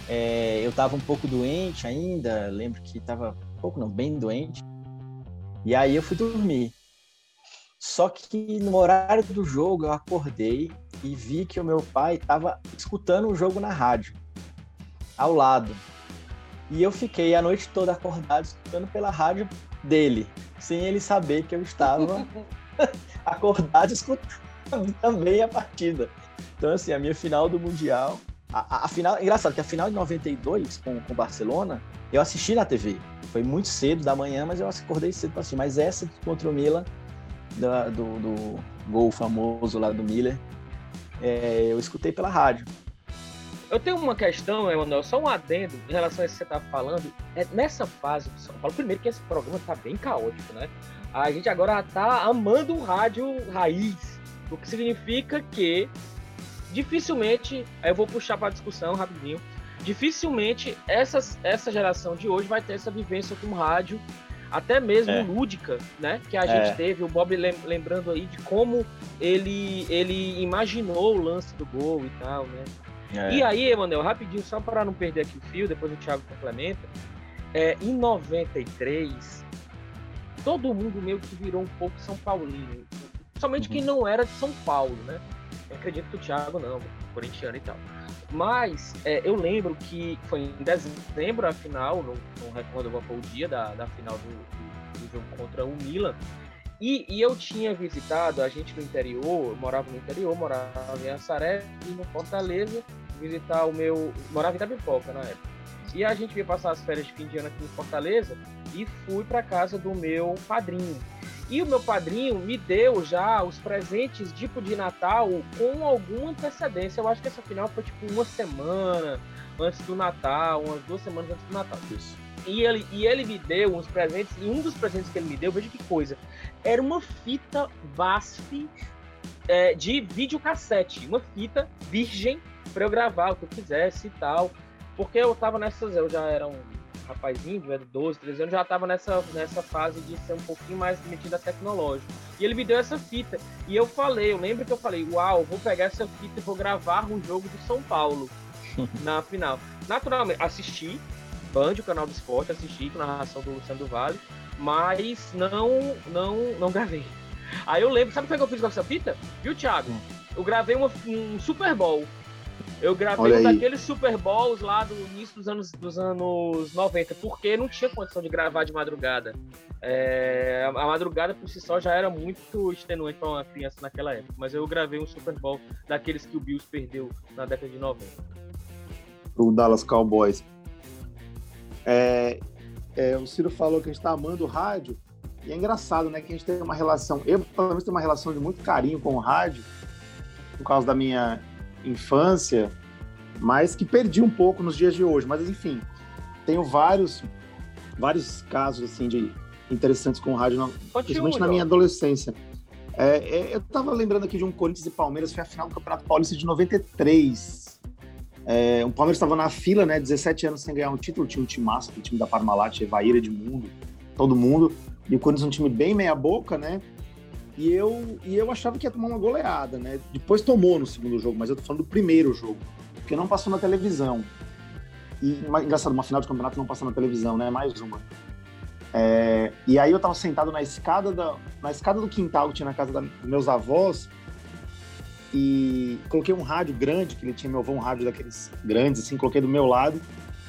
é, eu tava um pouco doente ainda, lembro que tava um pouco não, bem doente. E aí eu fui dormir. Só que no horário do jogo eu acordei e vi que o meu pai tava escutando o jogo na rádio, ao lado. E eu fiquei a noite toda acordado escutando pela rádio dele, sem ele saber que eu estava acordado escutando também a partida. Então, assim, a minha final do Mundial. A, a- a final, é engraçado que a final de 92 com o Barcelona, eu assisti na TV. Foi muito cedo da manhã, mas eu acordei cedo para assistir. Mas essa contra o Milan, da- do, do gol famoso lá do Miller, é, eu escutei pela rádio. Eu tenho uma questão, Emanuel, só um adendo em relação a isso que você tá falando. É, nessa fase do São Paulo, primeiro que esse programa tá bem caótico, né? A gente agora tá amando o rádio raiz, o que significa que dificilmente, aí eu vou puxar para discussão rapidinho, dificilmente essas, essa geração de hoje vai ter essa vivência com rádio, até mesmo É. lúdica, né? Que a É. gente teve, o Bob lem- lembrando aí de como ele, ele imaginou o lance do gol e tal, né? É, E aí, Emanuel, rapidinho, só para não perder aqui o fio, depois o Thiago complementa. É, em 93, todo mundo meio que virou um pouco São Paulino. Somente Uhum. quem não era de São Paulo, né? Eu acredito que o Thiago não, corintiano e tal. Mas é, eu lembro que foi em dezembro a final, não, não recordo qual foi o dia da, da final do, do- do jogo contra o Milan. E, e eu tinha visitado, a gente no interior, eu morava no interior, morava em Assaré e no Fortaleza, visitar o meu. Morava em Itapipoca na época. E a gente ia passar as férias de fim de ano aqui em Fortaleza e fui para casa do meu padrinho. E o meu padrinho me deu já os presentes tipo de Natal com alguma antecedência. Eu acho que essa final foi tipo uma semana antes do Natal, umas duas semanas antes do Natal. isso. E ele, e ele me deu uns presentes, e um dos presentes que ele me deu, veja que coisa, era uma fita VASP é, de videocassete, uma fita virgem para eu gravar o que eu quisesse e tal. Porque eu tava nessas, eu já era um rapazinho, eu era 12, 13 anos, já tava nessa, nessa fase de ser um pouquinho mais metido a tecnológico. E ele me deu essa fita. E eu falei, eu lembro que eu falei, uau, vou pegar essa fita e vou gravar um jogo do São Paulo na final. Naturalmente, assisti, Band, o canal do esporte, assisti com narração do Luciano do Vale, mas não, não, não gravei. Aí eu lembro, sabe o que eu fiz com essa fita? Viu, Thiago? Eu gravei uma- um Super Bowl. Eu gravei um daqueles Super Bowls lá do início dos anos, dos anos 90, porque não tinha condição de gravar de madrugada. É, a a madrugada por si só já era muito extenuante para uma criança naquela época, mas eu gravei um Super Bowl daqueles que o Bills perdeu na década de 90. o Dallas Cowboys. É, é, o Ciro falou que a gente está amando o rádio, e é engraçado, né? Que a gente tem uma relação, eu pelo menos tenho uma relação de muito carinho com o rádio, por causa da minha infância, mas que perdi um pouco nos dias de hoje. Mas enfim, tenho vários, vários casos assim de interessantes com o rádio, na- principalmente na minha adolescência. É, é, eu tava lembrando aqui de um Corinthians e Palmeiras, foi a final do Campeonato Paulista de 93. É, o Palmeiras estava na fila, né? 17 anos sem ganhar um título, tinha um time massa, o time da Parmalat, Evaíra de Mundo, todo mundo. E o Corinthians é um time bem meia-boca, né? E eu, e eu achava que ia tomar uma goleada, né? Depois tomou no segundo jogo, mas eu tô falando do primeiro jogo, porque não passou na televisão. E engraçado, uma final de campeonato não passou na televisão, né? Mais uma. É, e aí eu tava sentado na escada, da, na escada do quintal que tinha na casa dos meus avós e coloquei um rádio grande, que ele tinha meu avô um rádio daqueles grandes, assim, coloquei do meu lado.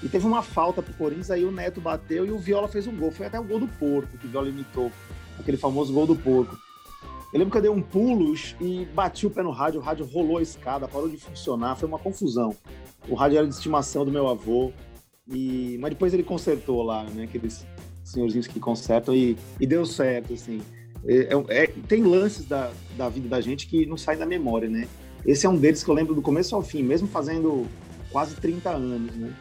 E teve uma falta pro Corinthians, aí o Neto bateu e o Viola fez um gol. Foi até o gol do porco que o Viola imitou, aquele famoso gol do porco. Eu lembro que eu dei um pulo e bati o pé no rádio, o rádio rolou a escada, parou de funcionar, foi uma confusão. O rádio era de estimação do meu avô, e... mas depois ele consertou lá, né? Aqueles senhorzinhos que consertam e, e deu certo, assim. É, é, é, tem lances da, da vida da gente que não saem da memória, né? Esse é um deles que eu lembro do começo ao fim, mesmo fazendo quase 30 anos, né?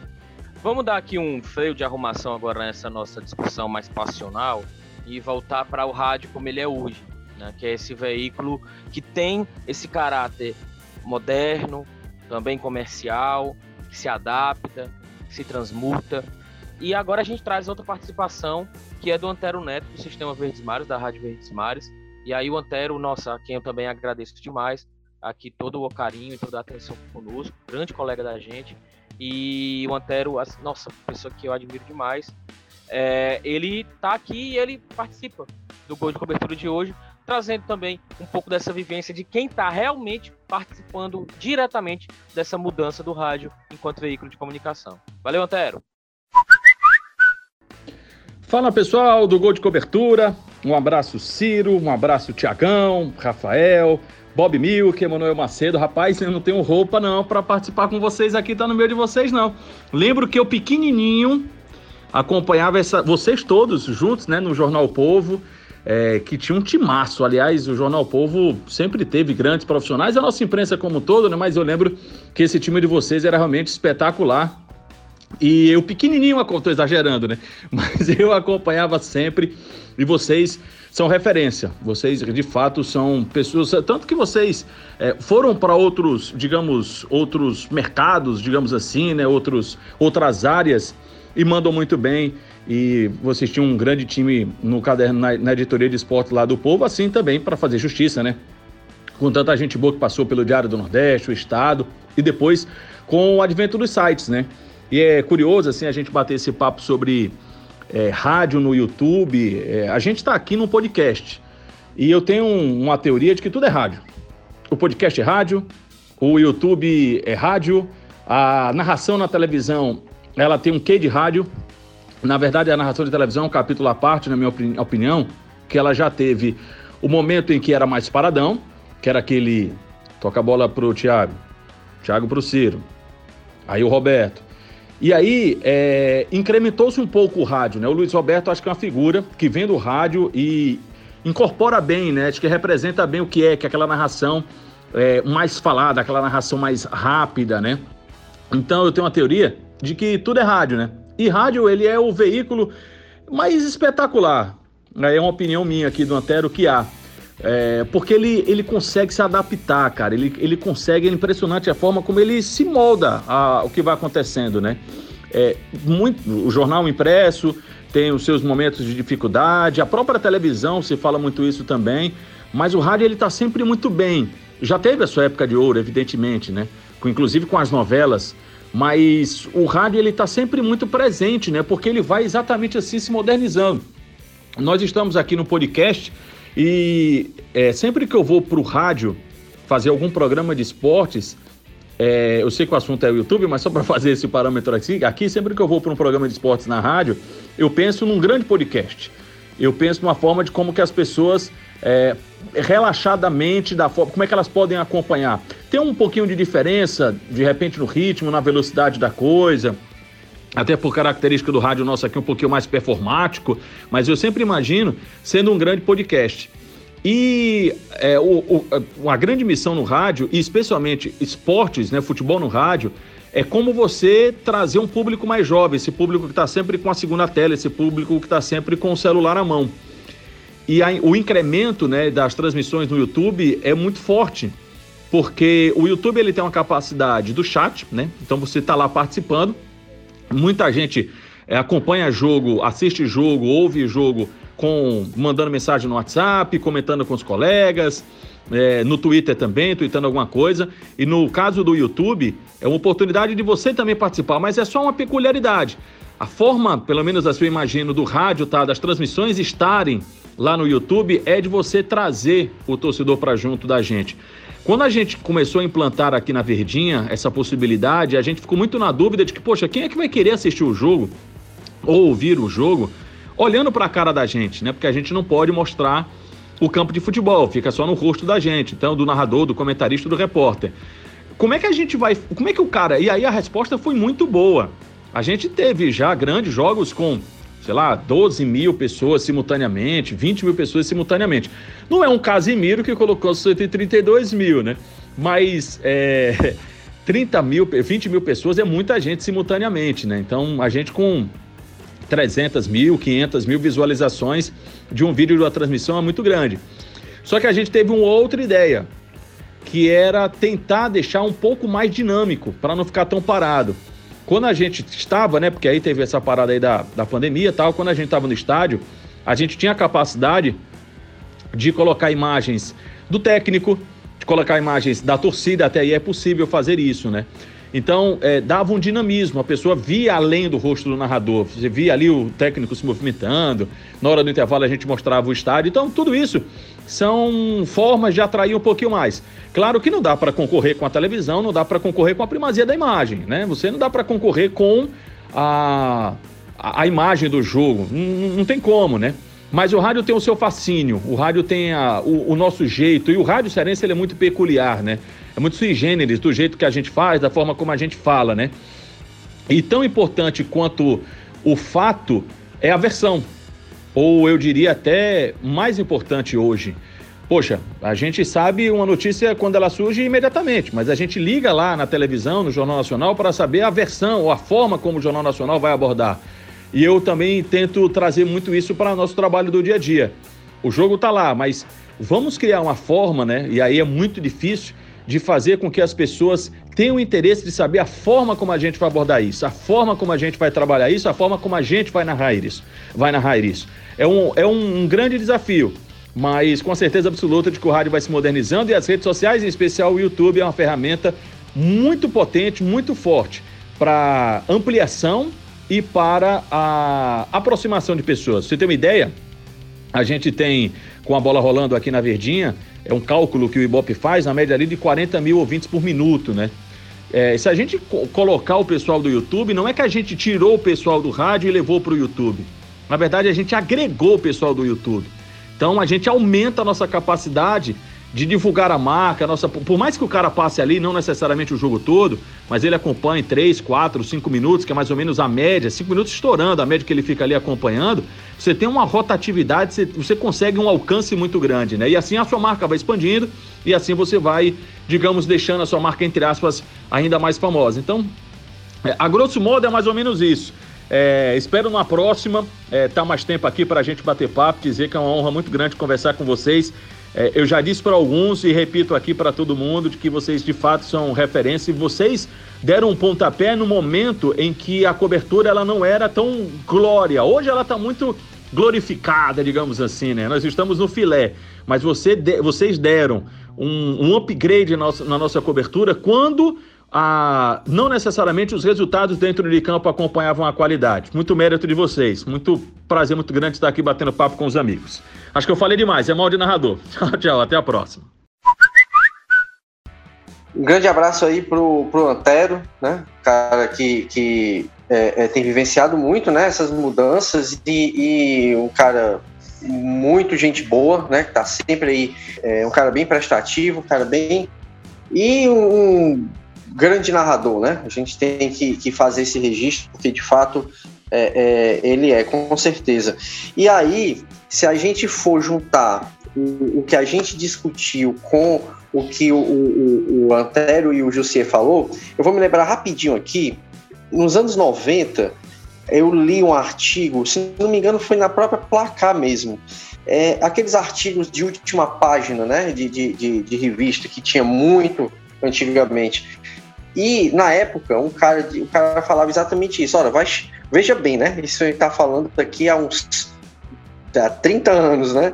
Vamos dar aqui um freio de arrumação agora nessa nossa discussão mais passional e voltar para o rádio como ele é hoje, né? que é esse veículo que tem esse caráter moderno, também comercial, que se adapta, que se transmuta e agora a gente traz outra participação, que é do Antero Neto, do Sistema Verdes Mares, da Rádio Verdes Mares. E aí o Antero, nossa, a quem eu também agradeço demais, aqui todo o carinho e toda a atenção conosco, grande colega da gente. E o Antero, nossa, pessoa que eu admiro demais. É, ele tá aqui e ele participa do Gol de Cobertura de hoje, trazendo também um pouco dessa vivência de quem está realmente participando diretamente dessa mudança do rádio enquanto veículo de comunicação. Valeu, Antero! Fala pessoal do Gol de Cobertura, um abraço Ciro, um abraço Tiagão, Rafael, Bob Milk, Emanuel Macedo. Rapaz, eu não tenho roupa não para participar com vocês aqui, tá no meio de vocês não. Lembro que eu pequenininho acompanhava essa, vocês todos juntos, né, no Jornal Povo, é, que tinha um timaço. Aliás, o Jornal Povo sempre teve grandes profissionais, a nossa imprensa como um todo, né, mas eu lembro que esse time de vocês era realmente espetacular. E eu pequenininho, estou exagerando, né? Mas eu acompanhava sempre e vocês são referência. Vocês, de fato, são pessoas. Tanto que vocês é, foram para outros, digamos, outros mercados, digamos assim, né? Outros, outras áreas e mandam muito bem. E vocês tinham um grande time no caderno, na, na editoria de esporte lá do Povo, assim também para fazer justiça, né? Com tanta gente boa que passou pelo Diário do Nordeste, o Estado, e depois com o advento dos sites, né? E é curioso, assim, a gente bater esse papo sobre é, rádio no YouTube. É, a gente está aqui num podcast. E eu tenho um, uma teoria de que tudo é rádio. O podcast é rádio, o YouTube é rádio, a narração na televisão ela tem um quê de rádio. Na verdade, a narração de televisão é um capítulo à parte, na minha opinião, que ela já teve o momento em que era mais paradão, que era aquele toca a bola pro Thiago, Thiago pro Ciro, aí o Roberto, e aí, é, incrementou-se um pouco o rádio, né? O Luiz Roberto acho que é uma figura que vem do rádio e incorpora bem, né? Acho que representa bem o que é, que é aquela narração é, mais falada, aquela narração mais rápida, né? Então eu tenho uma teoria de que tudo é rádio, né? E rádio, ele é o veículo mais espetacular. É uma opinião minha aqui do Antero que há. É, porque ele, ele consegue se adaptar, cara. Ele, ele consegue, é impressionante a forma como ele se molda ao que vai acontecendo, né? É, muito, o jornal impresso tem os seus momentos de dificuldade, a própria televisão se fala muito isso também, mas o rádio ele tá sempre muito bem. Já teve a sua época de ouro, evidentemente, né? Com, inclusive com as novelas, mas o rádio ele tá sempre muito presente, né? Porque ele vai exatamente assim se modernizando. Nós estamos aqui no podcast e é, sempre que eu vou para o rádio fazer algum programa de esportes, é, eu sei que o assunto é o YouTube, mas só para fazer esse parâmetro aqui, aqui, sempre que eu vou para um programa de esportes na rádio, eu penso num grande podcast. Eu penso numa forma de como que as pessoas é, relaxadamente, da forma, como é que elas podem acompanhar. Tem um pouquinho de diferença, de repente, no ritmo, na velocidade da coisa até por característica do rádio nosso aqui um pouquinho mais performático, mas eu sempre imagino sendo um grande podcast. E é, o, o, uma grande missão no rádio, e especialmente esportes, né, futebol no rádio, é como você trazer um público mais jovem, esse público que está sempre com a segunda tela, esse público que está sempre com o celular à mão. E a, o incremento né, das transmissões no YouTube é muito forte, porque o YouTube ele tem uma capacidade do chat, né? Então você está lá participando, Muita gente é, acompanha jogo, assiste jogo, ouve jogo com mandando mensagem no WhatsApp, comentando com os colegas, é, no Twitter também, tweetando alguma coisa. E no caso do YouTube, é uma oportunidade de você também participar, mas é só uma peculiaridade. A forma, pelo menos assim eu imagino, do rádio, tá, das transmissões estarem lá no YouTube é de você trazer o torcedor para junto da gente. Quando a gente começou a implantar aqui na Verdinha essa possibilidade, a gente ficou muito na dúvida de que, poxa, quem é que vai querer assistir o jogo ou ouvir o jogo olhando para a cara da gente, né? Porque a gente não pode mostrar o campo de futebol, fica só no rosto da gente, então do narrador, do comentarista, do repórter. Como é que a gente vai, como é que o cara, e aí a resposta foi muito boa. A gente teve já grandes jogos com, sei lá, 12 mil pessoas simultaneamente, 20 mil pessoas simultaneamente. Não é um Casimiro que colocou 132 mil, né? Mas é, 30 mil, 20 mil pessoas é muita gente simultaneamente, né? Então a gente com 300 mil, 500 mil visualizações de um vídeo de uma transmissão é muito grande. Só que a gente teve uma outra ideia, que era tentar deixar um pouco mais dinâmico, para não ficar tão parado. Quando a gente estava, né, porque aí teve essa parada aí da, da pandemia e tal, quando a gente estava no estádio, a gente tinha a capacidade de colocar imagens do técnico, de colocar imagens da torcida, até aí é possível fazer isso, né? Então, é, dava um dinamismo, a pessoa via além do rosto do narrador, você via ali o técnico se movimentando, na hora do intervalo a gente mostrava o estádio. Então, tudo isso são formas de atrair um pouquinho mais. Claro que não dá para concorrer com a televisão, não dá para concorrer com a primazia da imagem, né? Você não dá para concorrer com a, a, imagem do jogo, não, não tem como, né? Mas o rádio tem o seu fascínio, o rádio tem a, o, o, nosso jeito, e o rádio cearense ele é muito peculiar, né? É muito sui generis, do jeito que a gente faz, da forma como a gente fala, né? E tão importante quanto o fato é a versão, ou eu diria até mais importante hoje. Poxa, a gente sabe uma notícia quando ela surge imediatamente, mas a gente liga lá na televisão, no Jornal Nacional, para saber a versão ou a forma como o Jornal Nacional vai abordar. E eu também tento trazer muito isso para o nosso trabalho do dia a dia. O jogo está lá, mas vamos criar uma forma, né? E aí é muito difícil de fazer com que as pessoas tenham interesse de saber a forma como a gente vai abordar isso, a forma como a gente vai trabalhar isso, a forma como a gente vai narrar isso. Vai narrar isso. É um, é um, um grande desafio, mas com certeza absoluta de que o rádio vai se modernizando e as redes sociais, em especial o YouTube, é uma ferramenta muito potente, muito forte para ampliação e para a aproximação de pessoas. Você tem uma ideia? A gente tem, com a bola rolando aqui na Verdinha, é um cálculo que o Ibope faz, na média ali de 40 mil ouvintes por minuto, né? É, se a gente co colocar o pessoal do YouTube, não é que a gente tirou o pessoal do rádio e levou para o YouTube. Na verdade, a gente agregou o pessoal do YouTube. Então, a gente aumenta a nossa capacidade de divulgar a marca, nossa, por mais que o cara passe ali, não necessariamente o jogo todo, mas ele acompanhe 3, 4, 5 minutos, que é mais ou menos a média, 5 minutos estourando, a média que ele fica ali acompanhando, você tem uma rotatividade, você, você consegue um alcance muito grande, né? E assim a sua marca vai expandindo e assim você vai, digamos, deixando a sua marca, entre aspas, ainda mais famosa. Então, é, a grosso modo é mais ou menos isso. É, espero na próxima é, tá mais tempo aqui para a gente bater papo, dizer que é uma honra muito grande conversar com vocês. É, eu já disse para alguns e repito aqui para todo mundo de que vocês de fato são referência e vocês deram um pontapé no momento em que a cobertura ela não era tão glória. Hoje ela está muito glorificada, digamos assim, né? Nós estamos no filé, mas você de, vocês deram um, um upgrade na nossa, na nossa cobertura quando a, não necessariamente os resultados dentro de campo acompanhavam a qualidade. Muito mérito de vocês. Muito prazer muito grande estar aqui batendo papo com os amigos. Acho que eu falei demais. É mal de narrador. Tchau, tchau. Até a próxima. Um grande abraço aí pro, pro Antero, né? Cara que, que é, é, tem vivenciado muito, né? Essas mudanças e, e, um cara muito gente boa, né? Que tá sempre aí, é, um cara bem prestativo, um cara bem e um grande narrador, né? A gente tem que, que fazer esse registro, porque de fato é, é, ele é, com certeza. E aí, se a gente for juntar o, o que a gente discutiu com o que o, o, o Antero e o Jussier falou, eu vou me lembrar rapidinho aqui. Nos anos 90, eu li um artigo, se não me engano, foi na própria placar mesmo. É, aqueles artigos de última página, né, de, de, de, de revista, que tinha muito antigamente. E na época, um cara, um cara falava exatamente isso: olha, vai, Veja bem, né? Isso gente está falando daqui há uns há 30 anos, né?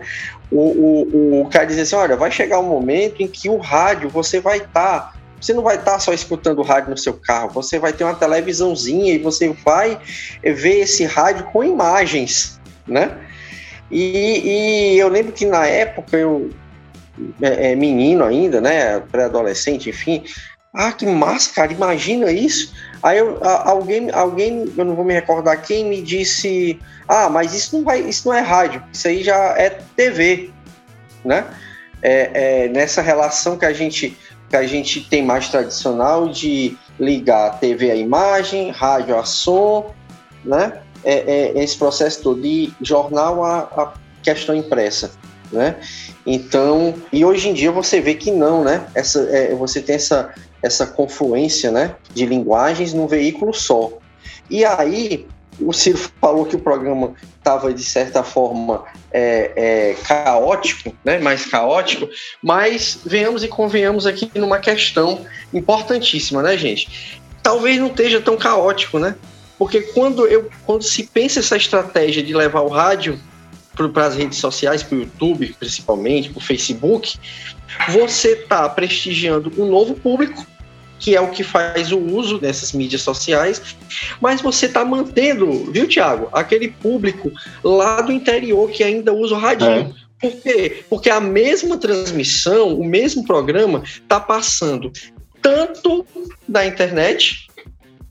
O, o, o cara diz assim: olha, vai chegar um momento em que o rádio você vai estar. Tá, você não vai estar tá só escutando rádio no seu carro, você vai ter uma televisãozinha e você vai ver esse rádio com imagens, né? E, e eu lembro que na época eu, é, é menino ainda, né? Pré-adolescente, enfim. Ah, que massa, cara, imagina isso. Aí eu, alguém, alguém, eu não vou me recordar quem, me disse: Ah, mas isso não, vai, isso não é rádio, isso aí já é TV, né? É, é, nessa relação que a gente que a gente tem mais tradicional de ligar a TV à imagem, rádio a som, né? É, é, esse processo todo de jornal a, a questão impressa, né? Então, e hoje em dia você vê que não, né? Essa, é, você tem essa, essa confluência, né? De linguagens num veículo só. E aí, o Ciro falou que o programa estava, de certa forma, é, é, caótico, né? mais caótico, mas venhamos e convenhamos aqui numa questão importantíssima, né, gente? Talvez não esteja tão caótico, né? Porque quando, eu, quando se pensa essa estratégia de levar o rádio para as redes sociais, para o YouTube principalmente, para o Facebook, você está prestigiando um novo público, que é o que faz o uso dessas mídias sociais, mas você está mantendo, viu, Tiago, aquele público lá do interior que ainda usa o radinho. É. Por quê? Porque a mesma transmissão, o mesmo programa, está passando tanto da internet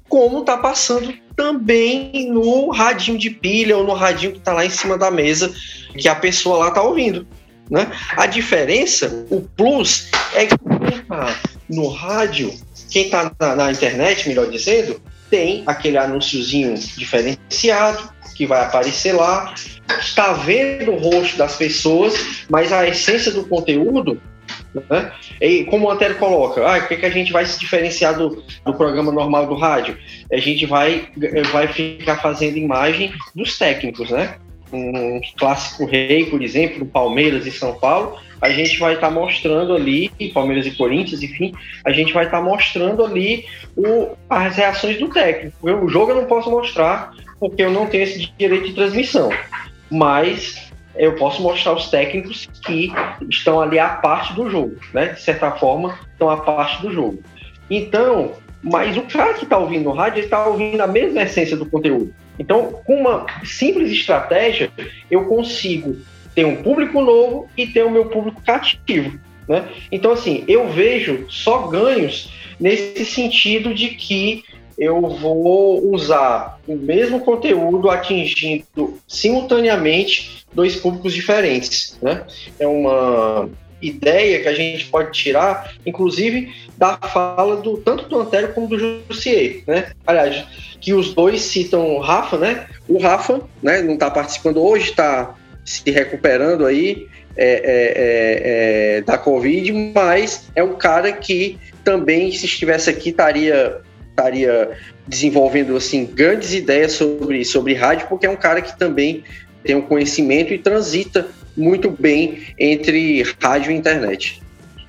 como está passando também no radinho de pilha ou no radinho que está lá em cima da mesa que a pessoa lá está ouvindo. Né? A diferença, o plus, é que quem está no rádio, quem está na, na, internet, melhor dizendo, tem aquele anúnciozinho diferenciado que vai aparecer lá, está vendo o rosto das pessoas, mas a essência do conteúdo né? E como o Antero coloca, ah, o que, que a gente vai se diferenciar do, do programa normal do rádio? A gente vai, vai ficar fazendo imagem dos técnicos, né? Um clássico rei, por exemplo, do Palmeiras e São Paulo, a gente vai estar tá mostrando ali, Palmeiras e Corinthians, enfim, a gente vai estar tá mostrando ali o, as reações do técnico. Eu, o jogo eu não posso mostrar porque eu não tenho esse direito de transmissão, mas eu posso mostrar os técnicos que estão ali à parte do jogo, né? De certa forma, estão à parte do jogo. Então, mas o cara que está ouvindo no rádio, ele está ouvindo a mesma essência do conteúdo. Então, com uma simples estratégia, eu consigo ter um público novo e ter o meu público cativo. Né? Então, assim, eu vejo só ganhos nesse sentido de que eu vou usar o mesmo conteúdo atingindo simultaneamente dois públicos diferentes. Né? É uma ideia que a gente pode tirar, inclusive, da fala do tanto do Antero como do Jussier, né? Aliás, que os dois citam o Rafa, né? O Rafa, né, não está participando hoje, está se recuperando aí é, é, é, é, da Covid, mas é um cara que também, se estivesse aqui, estaria estaria desenvolvendo assim grandes ideias sobre, sobre rádio, porque é um cara que também tem um conhecimento e transita muito bem entre rádio e internet.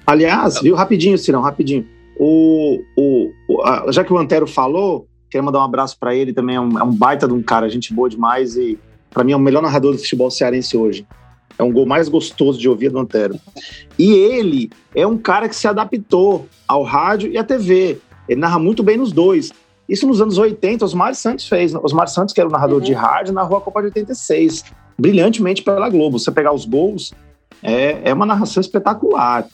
Aliás, viu, rapidinho, Cirão, rapidinho. O, o, o já que o Antero falou, quero mandar um abraço para ele também, é um, é um, baita de um cara, gente boa demais e para mim é o melhor narrador do futebol cearense hoje. É um gol mais gostoso de ouvir do Antero. E ele é um cara que se adaptou ao rádio e à TV. Ele narra muito bem nos dois. Isso nos anos 80, Osmar Santos fez. Osmar Santos, que era o narrador uhum. de rádio, narrou a Copa de 86, brilhantemente pela Globo. Você pegar os gols, é, é uma narração espetacular.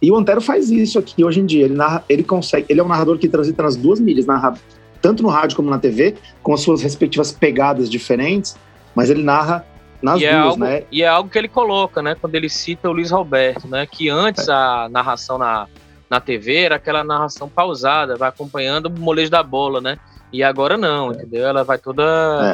E o Antero faz isso aqui hoje em dia. Ele, narra, ele consegue. Ele é um narrador que transita nas duas mídias, narra tanto no rádio como na TV, com as suas respectivas pegadas diferentes, mas ele narra nas e é duas, é algo, né? E é algo que ele coloca, né? Quando ele cita o Luiz Roberto, né? Que antes é. a narração na, na TV era aquela narração pausada, vai acompanhando o molejo da bola, né? E agora não, é. entendeu? Ela vai toda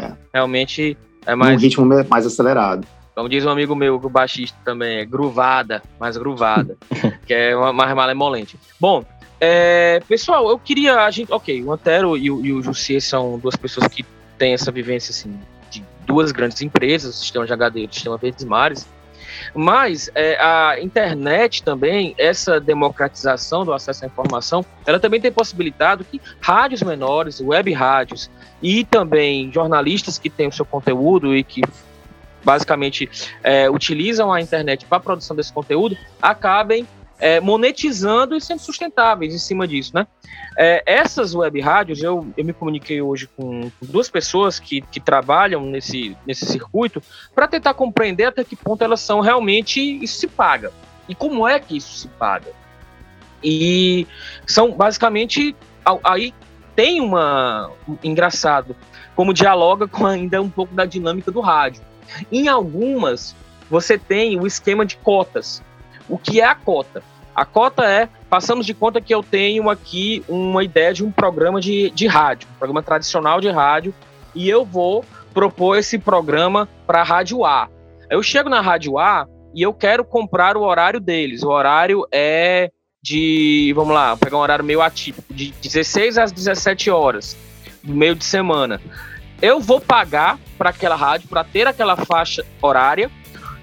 é. realmente é mais um ritmo mais acelerado. Como diz um amigo meu, o baixista também é gruvada, mais gruvada, que é uma, mais malemolente. Bom, é, pessoal, eu queria a gente, ok, o Antero e o, e o Jussier são duas pessoas que têm essa vivência assim de duas grandes empresas, o sistema de HD e o sistema Verdes Mares. Mas é, a internet também, essa democratização do acesso à informação, ela também tem possibilitado que rádios menores, web rádios e também jornalistas que têm o seu conteúdo e que basicamente é, utilizam a internet para a produção desse conteúdo, acabem é, monetizando e sendo sustentáveis em cima disso, né? É, essas web rádios, eu, eu me comuniquei hoje com, duas pessoas que, que trabalham nesse, nesse circuito para tentar compreender até que ponto elas são realmente isso se paga e como é que isso se paga. E são basicamente aí tem uma engraçado como dialoga com ainda um pouco da dinâmica do rádio. Em algumas você tem o esquema de cotas o que é a cota. A cota é, passamos de conta que eu tenho aqui uma ideia de um programa de, de rádio, um programa tradicional de rádio, e eu vou propor esse programa para a Rádio A. Eu chego na Rádio A e eu quero comprar o horário deles. O horário é de, vamos lá, pegar um horário meio atípico, de 16 às 17 horas, no meio de semana. Eu vou pagar para aquela rádio, para ter aquela faixa horária,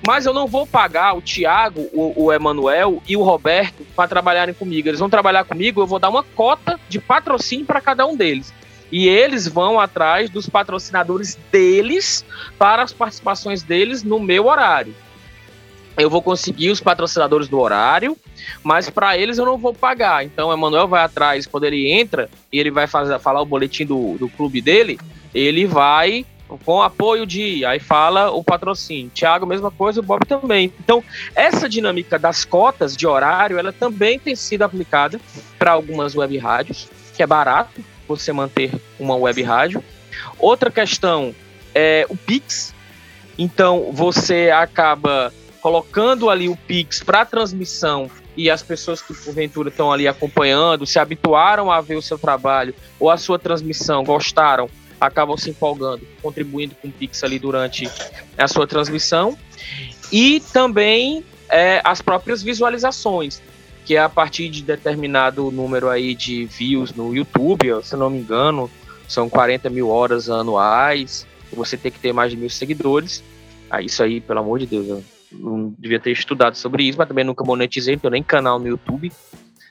mas eu não vou pagar o Thiago, o, o Emanuel e o Roberto para trabalharem comigo. Eles vão trabalhar comigo, eu vou dar uma cota de patrocínio para cada um deles. E eles vão atrás dos patrocinadores deles para as participações deles no meu horário. Eu vou conseguir os patrocinadores do horário, mas para eles eu não vou pagar. Então o Emanuel vai atrás, quando ele entra e ele vai fazer, falar o boletim do, do clube dele, ele vai com apoio de, aí fala o patrocínio. Thiago, mesma coisa, o Bob também. Então, essa dinâmica das cotas de horário, ela também tem sido aplicada para algumas web rádios, que é barato você manter uma web rádio. Outra questão é o Pix. Então, você acaba colocando ali o Pix para transmissão e as pessoas que porventura estão ali acompanhando, se habituaram a ver o seu trabalho ou a sua transmissão, gostaram, acabam se empolgando, contribuindo com o Pix ali durante a sua transmissão. E também é, as próprias visualizações, que é a partir de determinado número aí de views no YouTube, se não me engano, são 40 mil horas anuais, você tem que ter mais de mil seguidores. Ah, isso aí, pelo amor de Deus, eu não devia ter estudado sobre isso, mas também nunca monetizei, não tenho nem canal no YouTube.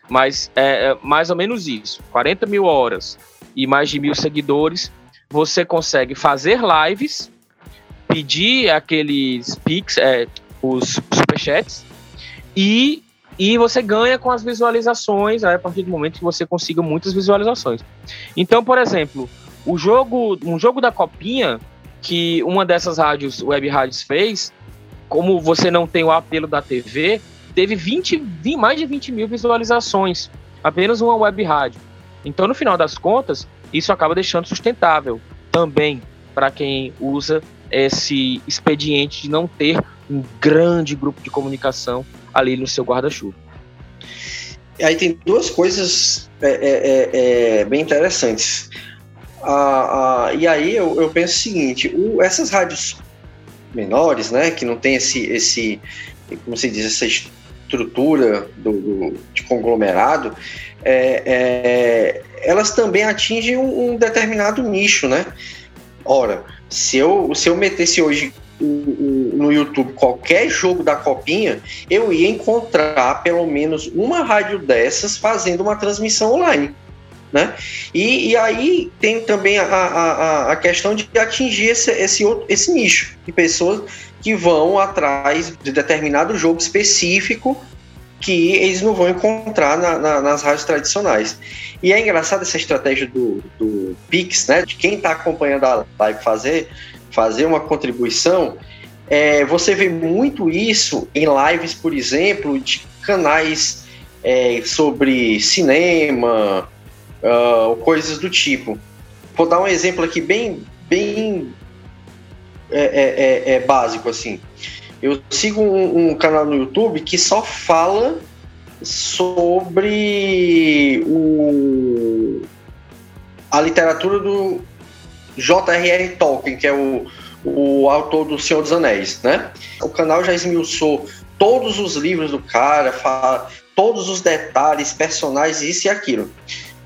Mas é, é mais ou menos isso: 40 mil horas e mais de mil seguidores você consegue fazer lives, pedir aqueles pics, é, os superchats, e, e você ganha com as visualizações a partir do momento que você consiga muitas visualizações. Então, por exemplo, o jogo, um jogo da copinha que uma dessas rádios, web rádios fez, como você não tem o apelo da TV, teve 20, mais de 20 mil visualizações, apenas uma web rádio. Então, no final das contas, isso acaba deixando sustentável também para quem usa esse expediente de não ter um grande grupo de comunicação ali no seu guarda-chuva. Aí tem duas coisas é, é, é, é bem interessantes. Ah, ah, e aí eu, eu, penso o seguinte: o, essas rádios menores, né, que não tem esse, esse como se diz, essa estrutura do, do de conglomerado, é, é, elas também atingem um, um, determinado nicho, né? Ora, se eu, se eu metesse hoje no YouTube qualquer jogo da copinha, eu ia encontrar pelo menos uma rádio dessas fazendo uma transmissão online. Né? E, e aí tem também a, a, a questão de atingir esse, esse, outro, esse nicho de pessoas que vão atrás de determinado jogo específico que eles não vão encontrar na, na, nas rádios tradicionais. E é engraçado essa estratégia do, do Pix, né? De quem está acompanhando a live fazer, fazer uma contribuição. É, você vê muito isso em lives, por exemplo, de canais é, sobre cinema, uh, coisas do tipo. Vou dar um exemplo aqui bem, bem é, é, é, é básico assim. Eu sigo um, um, canal no YouTube que só fala sobre o, a literatura do J.R.R. Tolkien, que é o, o autor do Senhor dos Anéis, né? O canal já esmiuçou todos os livros do cara, fala todos os detalhes, personagens, isso e aquilo.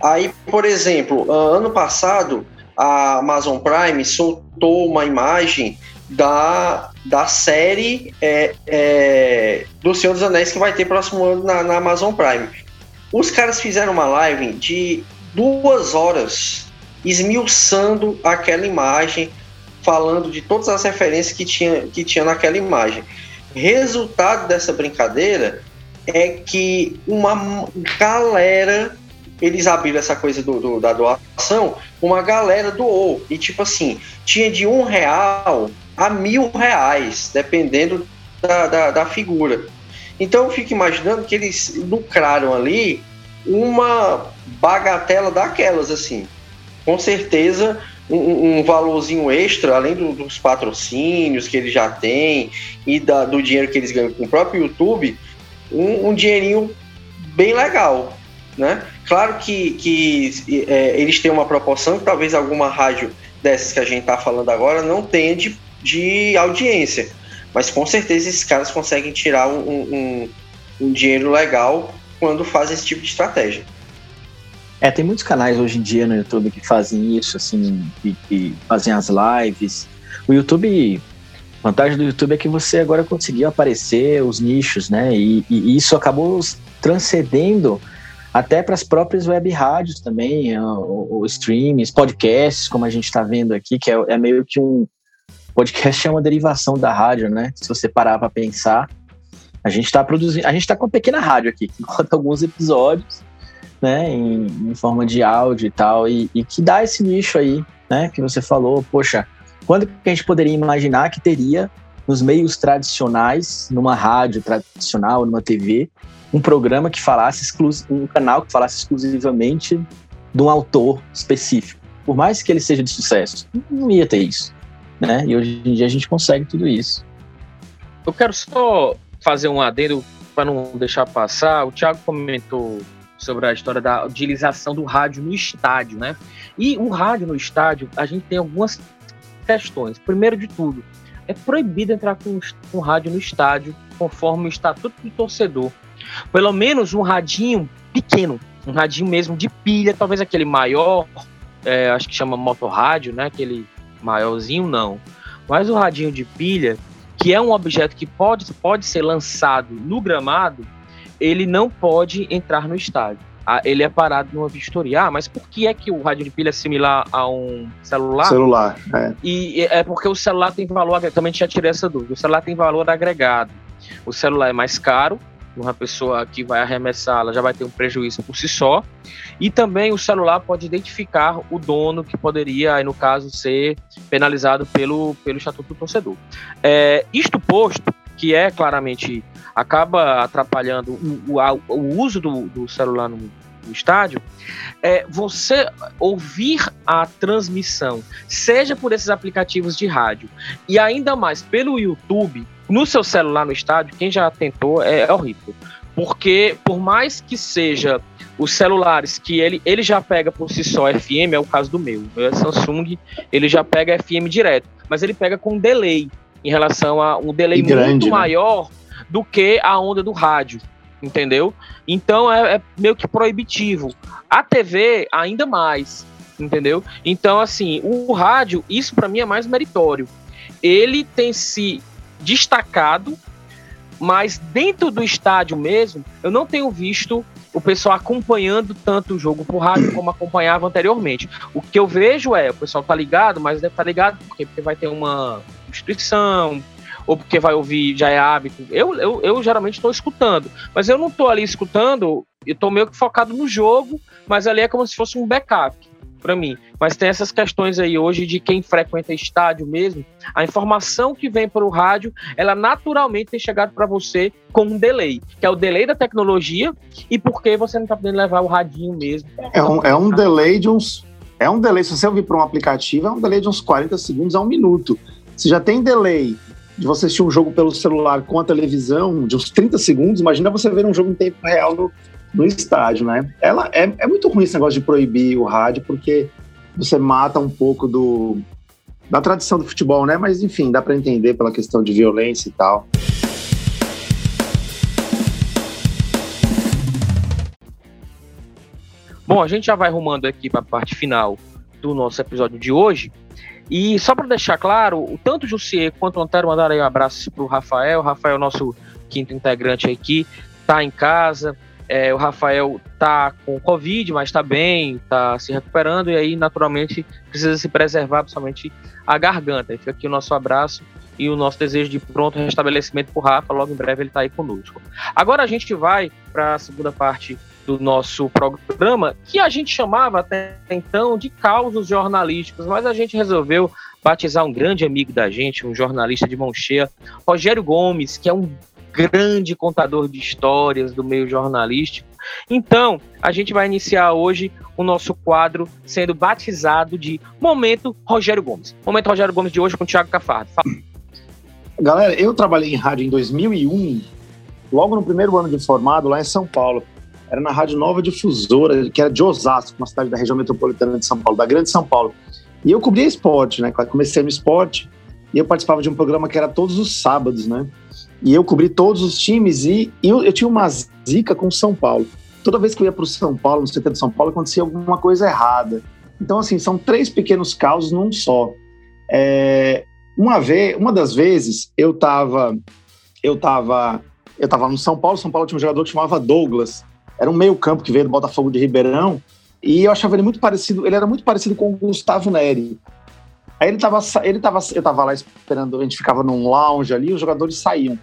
Aí, por exemplo, ano passado, a Amazon Prime soltou uma imagem da, da série é, é, do Senhor dos Anéis que vai ter próximo ano na, na Amazon Prime. Os caras fizeram uma live de duas horas esmiuçando aquela imagem, falando de todas as referências que tinha, que tinha naquela imagem. Resultado dessa brincadeira é que uma galera, eles abriram essa coisa do, do, da doação, uma galera doou. E tipo assim, tinha de um real a mil reais, dependendo da, da, da figura. Então eu fico imaginando que eles lucraram ali uma bagatela daquelas, assim. Com certeza um, um valorzinho extra, além do, dos patrocínios que eles já têm e da, do dinheiro que eles ganham com o próprio YouTube, um, um dinheirinho bem legal, né? Claro que, que é, eles têm uma proporção que talvez alguma rádio dessas que a gente está falando agora não tenha de, de audiência, mas com certeza esses caras conseguem tirar um, um, um dinheiro legal quando fazem esse tipo de estratégia. É, tem muitos canais hoje em dia no YouTube que fazem isso, assim, que, que fazem as lives. O YouTube, a vantagem do YouTube é que você agora conseguiu aparecer os nichos, né? E, e isso acabou transcendendo até para as próprias web rádios também, o, o streams, podcasts, como a gente está vendo aqui, que é, é, meio que um podcast é uma derivação da rádio, né? Se você parar para pensar, a gente está produzindo, a gente está com uma pequena rádio aqui que conta alguns episódios né, em, em forma de áudio e tal, e, e, que dá esse nicho aí, né, que você falou, poxa, quando que a gente poderia imaginar que teria nos meios tradicionais, numa rádio tradicional, numa TV, um programa que falasse um canal que falasse exclusivamente de um autor específico, por mais que ele seja de sucesso, não ia ter isso, né? E hoje em dia a gente consegue tudo isso. Eu quero só fazer um adendo para não deixar passar. O Thiago comentou sobre a história da utilização do rádio no estádio, né? E o rádio no estádio, a gente tem algumas questões. Primeiro de tudo, é proibido entrar com, com rádio no estádio, conforme o estatuto do torcedor. Pelo menos um radinho pequeno, um radinho mesmo de pilha, talvez aquele maior, é, acho que chama motorrádio, né? Aquele maiorzinho, não. Mas o radinho de pilha, que é um objeto que pode, pode ser lançado no gramado, ele não pode entrar no estádio. Ah, ele é parado numa vistoria. Ah, mas por que é que o rádio de pilha é similar a um celular? Celular, é. E é porque o celular tem valor, também já tirei essa dúvida, o celular tem valor agregado. O celular é mais caro, uma pessoa que vai arremessá-la já vai ter um prejuízo por si só. E também o celular pode identificar o dono que poderia, aí no caso, ser penalizado pelo, pelo Estatuto do Torcedor. É, isto posto, que é claramente acaba atrapalhando o, o, o uso do, do celular no, no, estádio, é você ouvir a transmissão, seja por esses aplicativos de rádio e ainda mais pelo YouTube, no seu celular no estádio, quem já tentou é, é horrível. Porque por mais que seja os celulares que ele, ele já pega por si só FM, é o caso do meu, é Samsung, ele já pega FM direto, mas ele pega com delay em relação a um delay grande, muito né? maior do que a onda do rádio, entendeu? Então é, é meio que proibitivo. A TV, ainda mais, entendeu? Então, assim, o, o rádio, isso para mim é mais meritório. Ele tem se destacado, mas dentro do estádio mesmo, eu não tenho visto o pessoal acompanhando tanto o jogo por rádio como acompanhava anteriormente. O que eu vejo é, o pessoal tá ligado, mas deve estar tá ligado porque, porque vai ter uma substituição, ou porque vai ouvir, já é hábito. Eu, eu, eu geralmente estou escutando, mas eu não estou ali escutando, eu estou meio que focado no jogo, mas ali é como se fosse um backup para mim. Mas tem essas questões aí hoje de quem frequenta estádio mesmo, a informação que vem para o rádio, ela naturalmente tem chegado para você com um delay, que é o delay da tecnologia e porque você não está podendo levar o radinho mesmo. É um, é um delay de uns. É um delay, se você ouvir para um aplicativo, é um delay de uns 40 segundos a um minuto. Se já tem delay de você assistir um jogo pelo celular com a televisão de uns 30 segundos, imagina você ver um jogo em tempo real no, no estádio, né? Ela, é, é muito ruim esse negócio de proibir o rádio, porque você mata um pouco do, da tradição do futebol, né? Mas enfim, dá para entender pela questão de violência e tal. Bom, a gente já vai rumando aqui para a parte final do nosso episódio de hoje. E só para deixar claro, tanto o Jussier quanto o Antero mandaram aí um abraço para o Rafael. O Rafael, nosso quinto integrante aqui, está em casa. É, o Rafael tá com Covid, mas está bem, está se recuperando e aí, naturalmente, precisa se preservar, principalmente a garganta. E fica aqui o nosso abraço e o nosso desejo de pronto restabelecimento por Rafa. Logo em breve ele está aí conosco. Agora a gente vai para a segunda parte do nosso programa, que a gente chamava até então de causos jornalísticos, mas a gente resolveu batizar um grande amigo da gente, um jornalista de mão cheia, Rogério Gomes, que é um grande contador de histórias do meio jornalístico. Então, a gente vai iniciar hoje o nosso quadro sendo batizado de Momento Rogério Gomes. Momento Rogério Gomes de hoje com o Thiago Cafardo. Galera, eu trabalhei em rádio em 2001, logo no primeiro ano de formado, lá em São Paulo. Era na Rádio Nova Difusora, que era de Osasco, uma cidade da região metropolitana de São Paulo, da Grande São Paulo. E eu cobria esporte, né? Comecei no esporte e eu participava de um programa que era todos os sábados, né? E eu cobri todos os times e, e eu, eu, tinha uma zica com São Paulo. Toda vez que eu ia para o São Paulo, no CT de São Paulo, acontecia alguma coisa errada. Então, assim, são três pequenos causos num só. É, uma vez, uma das vezes, eu estava eu tava, eu tava no São Paulo, São Paulo tinha um jogador que chamava Douglas. Era um meio-campo que veio do Botafogo de Ribeirão, e eu achava ele muito parecido, ele era muito parecido com o Gustavo Neri. Aí ele tava, ele tava, eu tava lá esperando, a gente ficava num lounge ali, os jogadores saíam.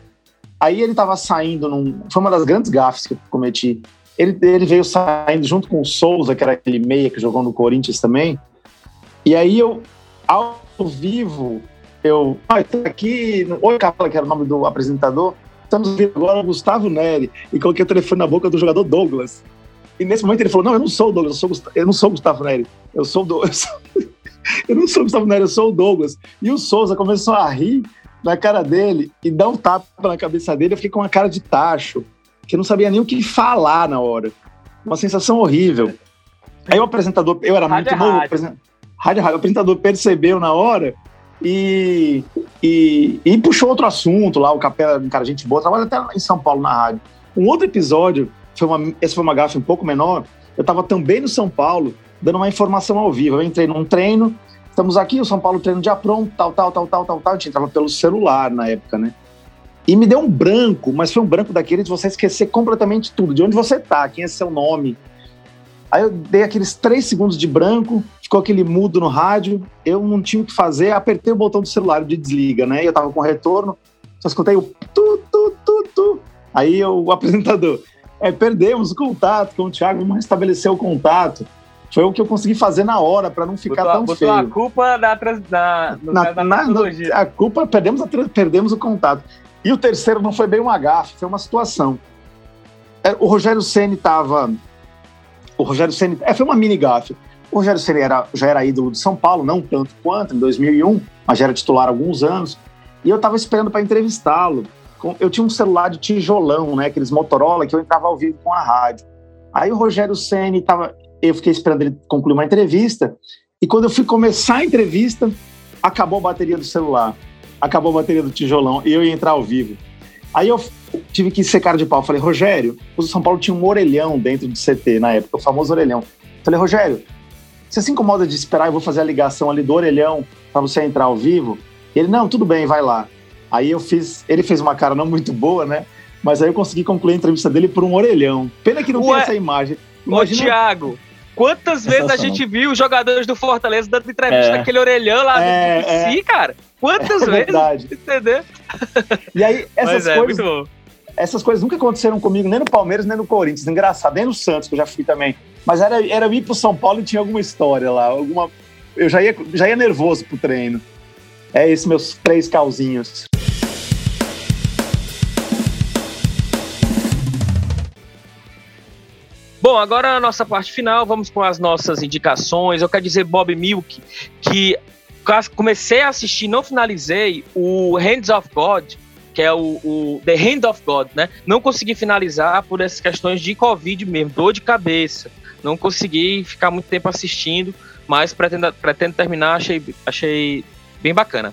Aí ele tava saindo num, foi uma das grandes gafes que eu cometi. Ele, ele veio saindo junto com o Souza, que era aquele meia que jogou no Corinthians também. E aí eu, ao vivo, eu, ah, tô aqui, oi Capela, que era o nome do apresentador, estamos vendo agora o Gustavo Neri, e coloquei o telefone na boca do jogador Douglas. E nesse momento ele falou, não, eu não sou o Douglas, eu, sou, eu não sou o Gustavo Neri, eu sou o Douglas. eu não sou o Gustavo Neri, eu sou o Douglas. E o Souza começou a rir na cara dele e dar um tapa na cabeça dele, eu fiquei com uma cara de tacho, que eu não sabia nem o que falar na hora. Uma sensação horrível. Aí o apresentador, eu era rádio muito é novo, rádio. rádio, rádio, o apresentador percebeu na hora e, e, e, puxou outro assunto lá. O Capela, um cara, gente boa, trabalha até em São Paulo na rádio. Um outro episódio, foi uma, esse foi uma gafe um pouco menor. Eu estava também no São Paulo, dando uma informação ao vivo. Eu entrei num treino, estamos aqui, o São Paulo treino já pronto, tal, tal, tal, tal, tal, tal. A gente entrava pelo celular na época, né? E me deu um branco, mas foi um branco daquele de você esquecer completamente tudo, de onde você tá, quem é seu nome, Aí eu dei aqueles três segundos de branco, ficou aquele mudo no rádio, eu não tinha o que fazer, apertei o botão do celular de desliga, né? E eu tava com retorno, só escutei o tu, tu, tu, tu. Aí eu, o apresentador, é, perdemos o contato com o Thiago, não restabeleceu o contato. Foi o que eu consegui fazer na hora, para não ficar botou, tão botou feio. a culpa da, da, na, na, na A culpa, perdemos, a, perdemos o contato. E o terceiro não foi bem um agafe, foi uma situação. É, o Rogério Ceni estava o Rogério Ceni é, foi uma mini gafe. O Rogério Ceni era, já era ídolo de São Paulo, não tanto quanto em 2001, mas já era titular há alguns anos. E eu estava esperando para entrevistá-lo. Eu tinha um celular de tijolão, né, aqueles Motorola que eu entrava ao vivo com a rádio. Aí o Rogério Ceni estava, eu fiquei esperando ele concluir uma entrevista. E quando eu fui começar a entrevista, acabou a bateria do celular, acabou a bateria do tijolão e eu ia entrar ao vivo. Aí eu tive que ser cara de pau. Falei, Rogério, o São Paulo tinha um orelhão dentro do CT na época, o famoso orelhão. Falei, Rogério, você se incomoda de esperar? Eu vou fazer a ligação ali do orelhão para você entrar ao vivo? Ele, não, tudo bem, vai lá. Aí eu fiz, ele fez uma cara não muito boa, né? Mas aí eu consegui concluir a entrevista dele por um orelhão. Pena que não Ué, tem essa imagem. Imagina... Ô, Thiago, quantas vezes a gente viu os jogadores do Fortaleza dando entrevista é. naquele orelhão lá é, do é. si, cara? Quantas é vezes? Verdade. Entendeu? E aí, essas é, coisas essas coisas nunca aconteceram comigo, nem no Palmeiras, nem no Corinthians. Engraçado, nem no Santos, que eu já fui também. Mas era, era ir pro São Paulo e tinha alguma história lá. Alguma... Eu já ia, já ia nervoso pro treino. É esses meus três calzinhos. Bom, agora a nossa parte final, vamos com as nossas indicações. Eu quero dizer, Bob Milk, que comecei a assistir, não finalizei, o Hands of God, que é o, o, The Hand of God, né? Não consegui finalizar por essas questões de Covid mesmo, dor de cabeça. Não consegui ficar muito tempo assistindo, mas pretendo, pretendo terminar, achei, achei bem bacana.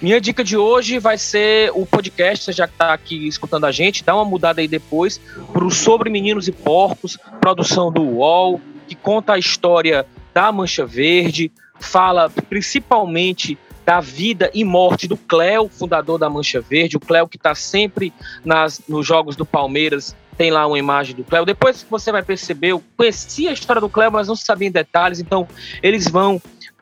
Minha dica de hoje vai ser o podcast, você já está aqui escutando a gente, dá uma mudada aí depois para o Sobre Meninos e Porcos, produção do UOL, que conta a história da Mancha Verde, fala principalmente da vida e morte do Cléo, fundador da Mancha Verde, o Cléo que está sempre nas, nos jogos do Palmeiras, tem lá uma imagem do Cléo. Depois você vai perceber, eu conhecia a história do Cléo, mas não sabia em detalhes, então eles vão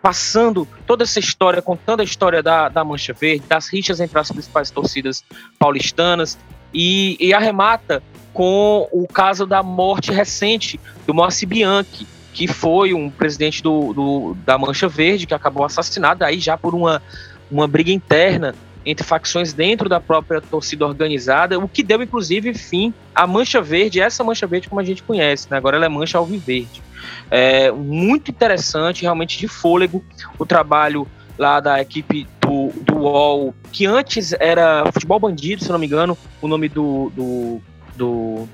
passando toda essa história, contando a história da, da Mancha Verde, das rixas entre as principais torcidas paulistanas, e, e arremata com o caso da morte recente do Moacir Bianchi, que foi um presidente do, do, da Mancha Verde, que acabou assassinado aí já por uma, uma briga interna entre facções dentro da própria torcida organizada, o que deu inclusive fim à Mancha Verde, essa Mancha Verde como a gente conhece, né? agora ela é Mancha Alviverde. É muito interessante, realmente de fôlego, o trabalho lá da equipe do, do UOL, que antes era Futebol Bandido, se não me engano, o nome do, do, do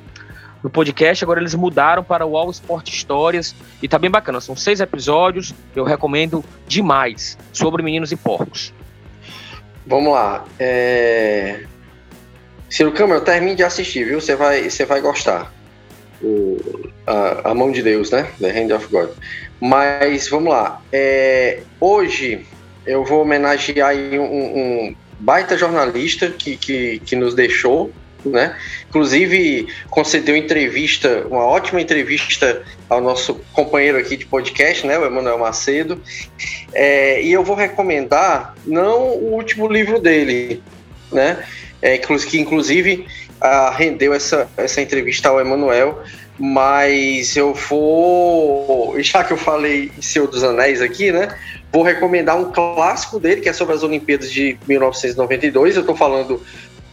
no podcast. Agora eles mudaram para o All Sport Histórias e tá bem bacana. São seis episódios, eu recomendo demais sobre meninos e porcos. Vamos lá. É... Ciro Câmara, termine de assistir, viu? Você vai, você vai gostar. O, a, a, mão de Deus, né? The Hand of God. Mas vamos lá. É... Hoje eu vou homenagear um, um baita jornalista que, que, que nos deixou, né? Inclusive concedeu entrevista, uma ótima entrevista ao nosso companheiro aqui de podcast, né, o Emanuel Macedo. É, e eu vou recomendar não o último livro dele, né? É, que inclusive a, rendeu essa, essa entrevista ao Emanuel, mas eu vou, já que eu falei em Senhor dos Anéis aqui, né? Vou recomendar um clássico dele, que é sobre as Olimpíadas de 1992. Eu estou falando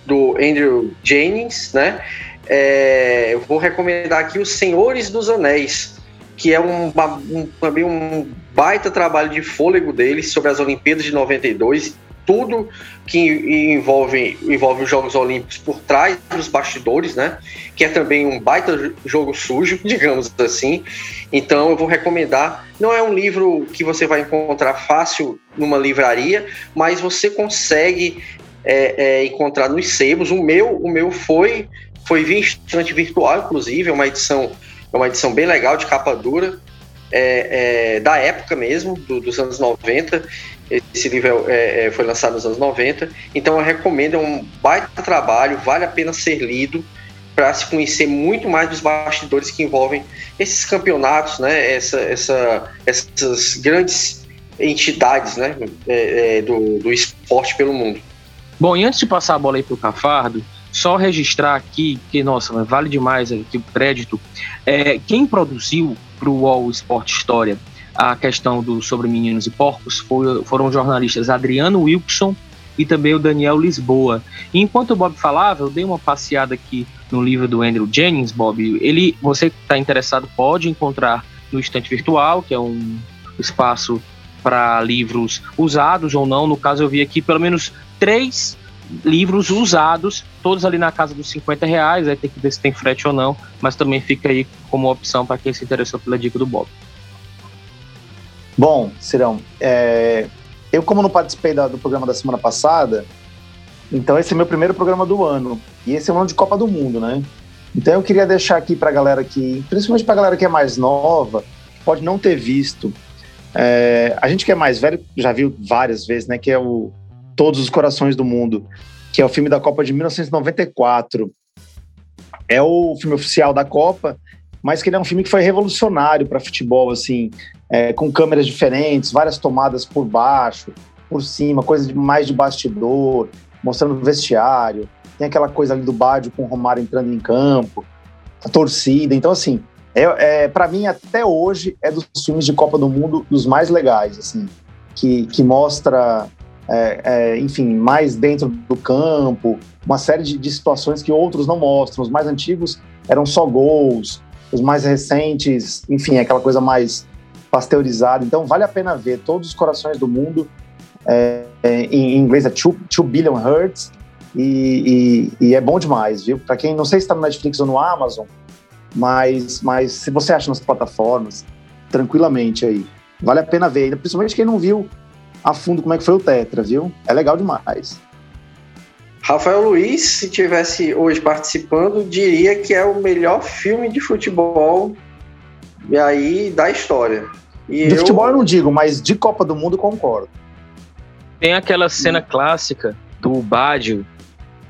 do Andrew Jennings, né? É, eu vou recomendar aqui Os Senhores dos Anéis, que é um, um, também um baita trabalho de fôlego dele sobre as Olimpíadas de 92, tudo que envolve, envolve os Jogos Olímpicos por trás dos bastidores, né? Que é também um baita jogo sujo, digamos assim. Então eu vou recomendar. Não é um livro que você vai encontrar fácil numa livraria, mas você consegue é, é, encontrar nos sebos. O meu, o meu foi foi via estante virtual, inclusive, é uma edição, é uma edição bem legal de capa dura, é, é da época mesmo, do, dos anos 90. Esse livro é, é, foi lançado nos anos 90. Então eu recomendo, é um baita trabalho, vale a pena ser lido para se conhecer muito mais dos bastidores que envolvem esses campeonatos, né? Essa, essa, essas grandes entidades né? do, do esporte pelo mundo. Bom, e antes de passar a bola aí para o Cafardo, só registrar aqui, que, nossa, vale demais aqui o crédito, é, quem produziu para o UOL Sport História a questão do sobre meninos e porcos foi, foram os jornalistas Adriano Wilson e também o Daniel Lisboa. E enquanto o Bob falava, eu dei uma passeada aqui no livro do Andrew Jennings, Bob. Ele, você que está interessado, pode encontrar no estante virtual, que é um espaço para livros usados ou não. No caso, eu vi aqui pelo menos três livros usados, todos ali na casa dos 50 reais, aí tem que ver se tem frete ou não, mas também fica aí como opção para quem se interessou pela dica do Bob. Bom, Cirão, é, eu como não participei da, do programa da semana passada, então esse é meu primeiro programa do ano, e esse é um ano de Copa do Mundo, né? Então eu queria deixar aqui para a galera que, principalmente para a galera que é mais nova, pode não ter visto, é, a gente que é mais velho já viu várias vezes, né? Que é o Todos os Corações do Mundo, que é o filme da Copa de 1994. É o filme oficial da Copa, mas que ele é um filme que foi revolucionário para futebol, assim, é, com câmeras diferentes, várias tomadas por baixo, por cima, coisa de, mais de bastidor, mostrando o vestiário. Tem aquela coisa ali do Bádio com o Romário entrando em campo, a torcida. Então, assim, é, é para mim, até hoje, é dos filmes de Copa do Mundo dos mais legais, assim, que, que mostra é, é, enfim, mais dentro do campo, uma série de, de, situações que outros não mostram. Os mais antigos eram só gols, os mais recentes, enfim, aquela coisa mais pasteurizada. Então, vale a pena ver todos os corações do mundo. É, é em inglês é 2 Billion Hertz. E, e, e, é bom demais, viu? Para quem não sei se está no Netflix ou no Amazon, mas, mas se você acha nas plataformas, tranquilamente aí. Vale a pena ver, principalmente quem não viu a fundo como é que foi o Tetra, viu? É legal demais. Rafael Luiz, se tivesse hoje participando, diria que é o melhor filme de futebol e aí da história. E De eu- futebol eu não digo, mas de Copa do Mundo concordo. Tem aquela cena clássica do Bádio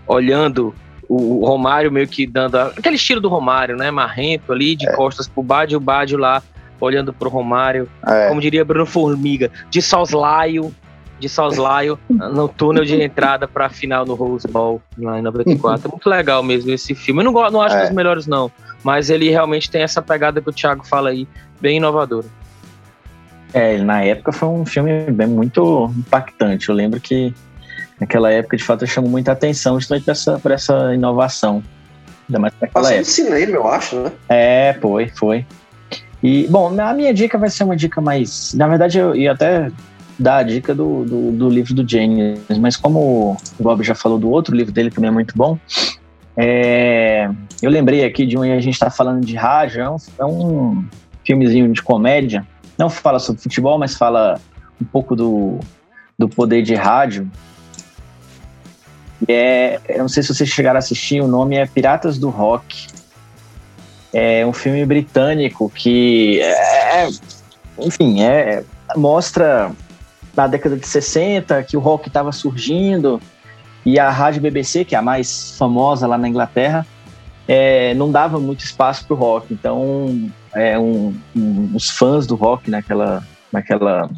olhando o Romário meio que dando a- aquele estilo do Romário, né? Marrento ali, de costas pro Bádio, o Bádio lá olhando pro Romário, É. como diria Bruno Formiga, de soslaio, de soslaio no túnel de entrada pra final no Rose Bowl lá em 94. É muito legal mesmo esse filme. Eu não, não acho É. dos melhores não, mas ele realmente tem essa pegada que o Thiago fala aí, bem inovadora. É, ele, na época foi um filme bem muito impactante. Eu lembro que naquela época, de fato, chamou muita atenção justamente por essa, por essa inovação. Ainda mais naquela Passou no época. cinema, eu acho, né? É, foi, foi. E, bom, a minha dica vai ser uma dica mais. Na verdade, eu ia até dar a dica do, do, do livro do James, mas como o Bob já falou do outro livro dele, que também é muito bom, é, eu lembrei aqui de um a gente está falando de rádio, é um, é um filmezinho de comédia. Não fala sobre futebol, mas fala um pouco do, do poder de rádio. É, eu não sei se vocês chegaram a assistir, o nome é Piratas do Rock. É um filme britânico que, é, enfim, é, mostra na década de 60 que o rock estava surgindo e a rádio BBC, que é a mais famosa lá na Inglaterra, é, não dava muito espaço para o rock. Então, é, um- um- os fãs do rock naquela, naquela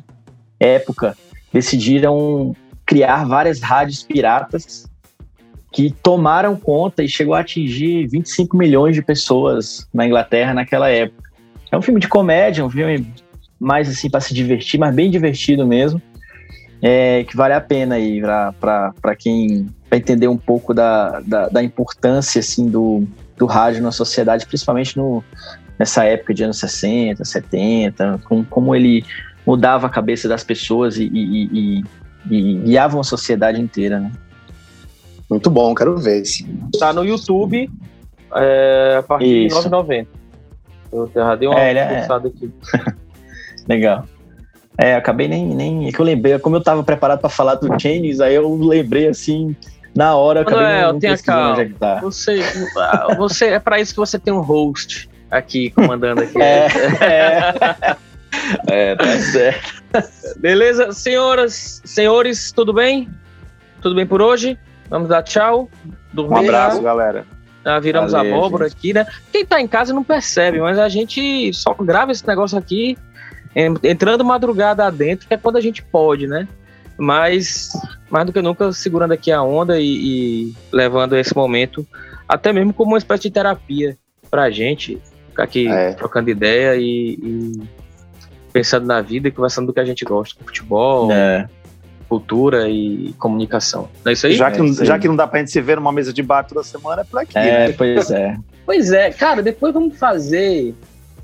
época decidiram criar várias rádios piratas que tomaram conta e chegou a atingir 25 milhões de pessoas na Inglaterra naquela época. É um filme de comédia, um filme mais assim para se divertir, mas bem divertido mesmo, é, que vale a pena aí para quem vai entender um pouco da, da, da importância assim do, do rádio na sociedade, principalmente no, nessa época de anos 60, 70, com, como ele mudava a cabeça das pessoas e, e, e, e guiava uma sociedade inteira, né? Muito bom, quero ver esse. Tá no YouTube é, a partir Isso. de 9,90. Eu já dei uma É, é- aqui. Legal. É, acabei nem, nem. É que eu lembrei, como eu tava preparado para falar do Chains, aí eu lembrei assim, na hora, eu acabei Manuel, tenha calma. onde é que tá. Você, ah, você é para isso que você tem um host aqui comandando aqui. É, é. é, tá certo. Beleza, senhoras, senhores, tudo bem? Tudo bem por hoje? Vamos dar tchau. Dormir. Um abraço, galera. Já viramos Valeu, abóbora aqui, né? Quem tá em casa não percebe, mas a gente só grava esse negócio aqui entrando madrugada adentro, que é quando a gente pode, né? Mas, mais do que nunca, segurando aqui a onda e, e levando esse momento, até mesmo como uma espécie de terapia pra gente, ficar aqui É. trocando ideia e, e pensando na vida e conversando do que a gente gosta, futebol, É, cultura e comunicação. Não é isso aí? Já que, É, não, isso aí. já que não dá pra gente se ver numa mesa de bar toda semana, é por aqui, é, né? pois é. Pois é, cara, depois vamos fazer.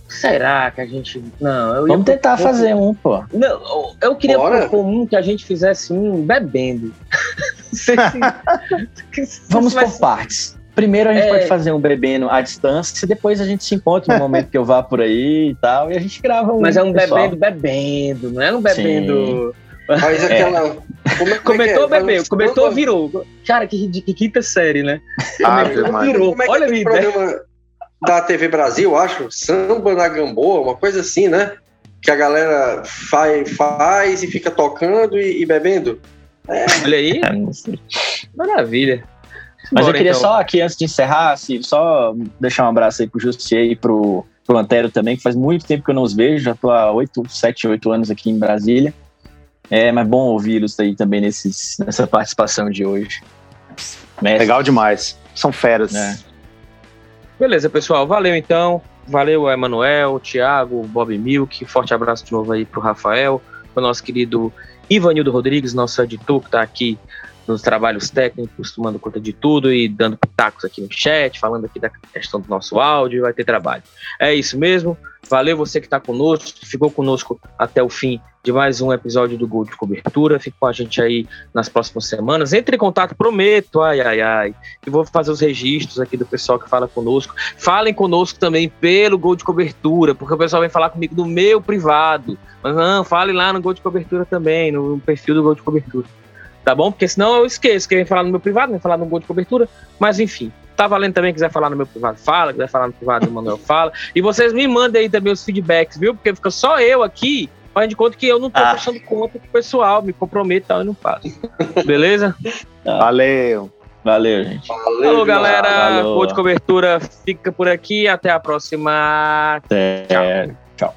Será que a gente. Não, eu ia Vamos tentar propor- fazer um, pô. Não, eu queria Bora. propor um que a gente fizesse um bebendo. Se- Vamos vai por partes. Primeiro a gente É. pode fazer um bebendo à distância, depois a gente se encontra no momento que eu vá por aí e tal, e a gente grava um. Mas é um pessoal. bebendo, bebendo, não é um bebendo. Mas aquela. Como é Comentou, é? Bebeu. Comentou, virou. Cara, que, quinta série, né? Ah, Comentou, virou. Como é que Olha é a programa da TV Brasil, acho? Samba na Gamboa, uma coisa assim, né? Que a galera faz, faz e fica tocando e, e bebendo. Olha aí, É, maravilha. Mas Bora, eu queria então. só aqui, antes de encerrar, assim, só deixar um abraço aí pro Jussier e pro, pro Antero também, que faz muito tempo que eu não os vejo, já tô há 8, 7, 8 anos aqui em Brasília. É, mas bom ouvi-los aí também nesses, nessa participação de hoje. Mestre, Legal demais. São feras. É. Beleza, pessoal. Valeu então. Valeu, Emanuel, Thiago, Bob Milk. Forte abraço de novo aí pro Rafael, pro nosso querido Ivanildo Rodrigues, nosso editor, que tá aqui nos trabalhos técnicos, tomando conta de tudo e dando pitacos aqui no chat, falando aqui da questão do nosso áudio, vai ter trabalho. É isso mesmo. Valeu você que está conosco, que ficou conosco até o fim de mais um episódio do Gol de Cobertura. Fique com a gente aí nas próximas semanas. Entre em contato, prometo, ai, ai, ai, que vou fazer os registros aqui do pessoal que fala conosco. Falem conosco também pelo Gol de Cobertura, porque o pessoal vem falar comigo no meu privado. Mas não, fale lá no Gol de Cobertura também, no perfil do Gol de Cobertura. Tá bom? Porque senão eu esqueço que vem falar no meu privado, vem falar no Gol de Cobertura. Mas enfim, Tá valendo também, quiser falar no meu privado, fala. Quiser falar no privado do Manuel, fala. E vocês me mandem aí também os feedbacks, viu? Porque fica só eu aqui faz de conta que eu não tô ah. fechando conta com o pessoal, me comprometo e tal, eu não faço. Beleza? Ah. Valeu. Valeu, gente. Valeu, Falou, galera. Valeu. Pô de cobertura fica por aqui. Até a próxima. Até. Tchau. Tchau.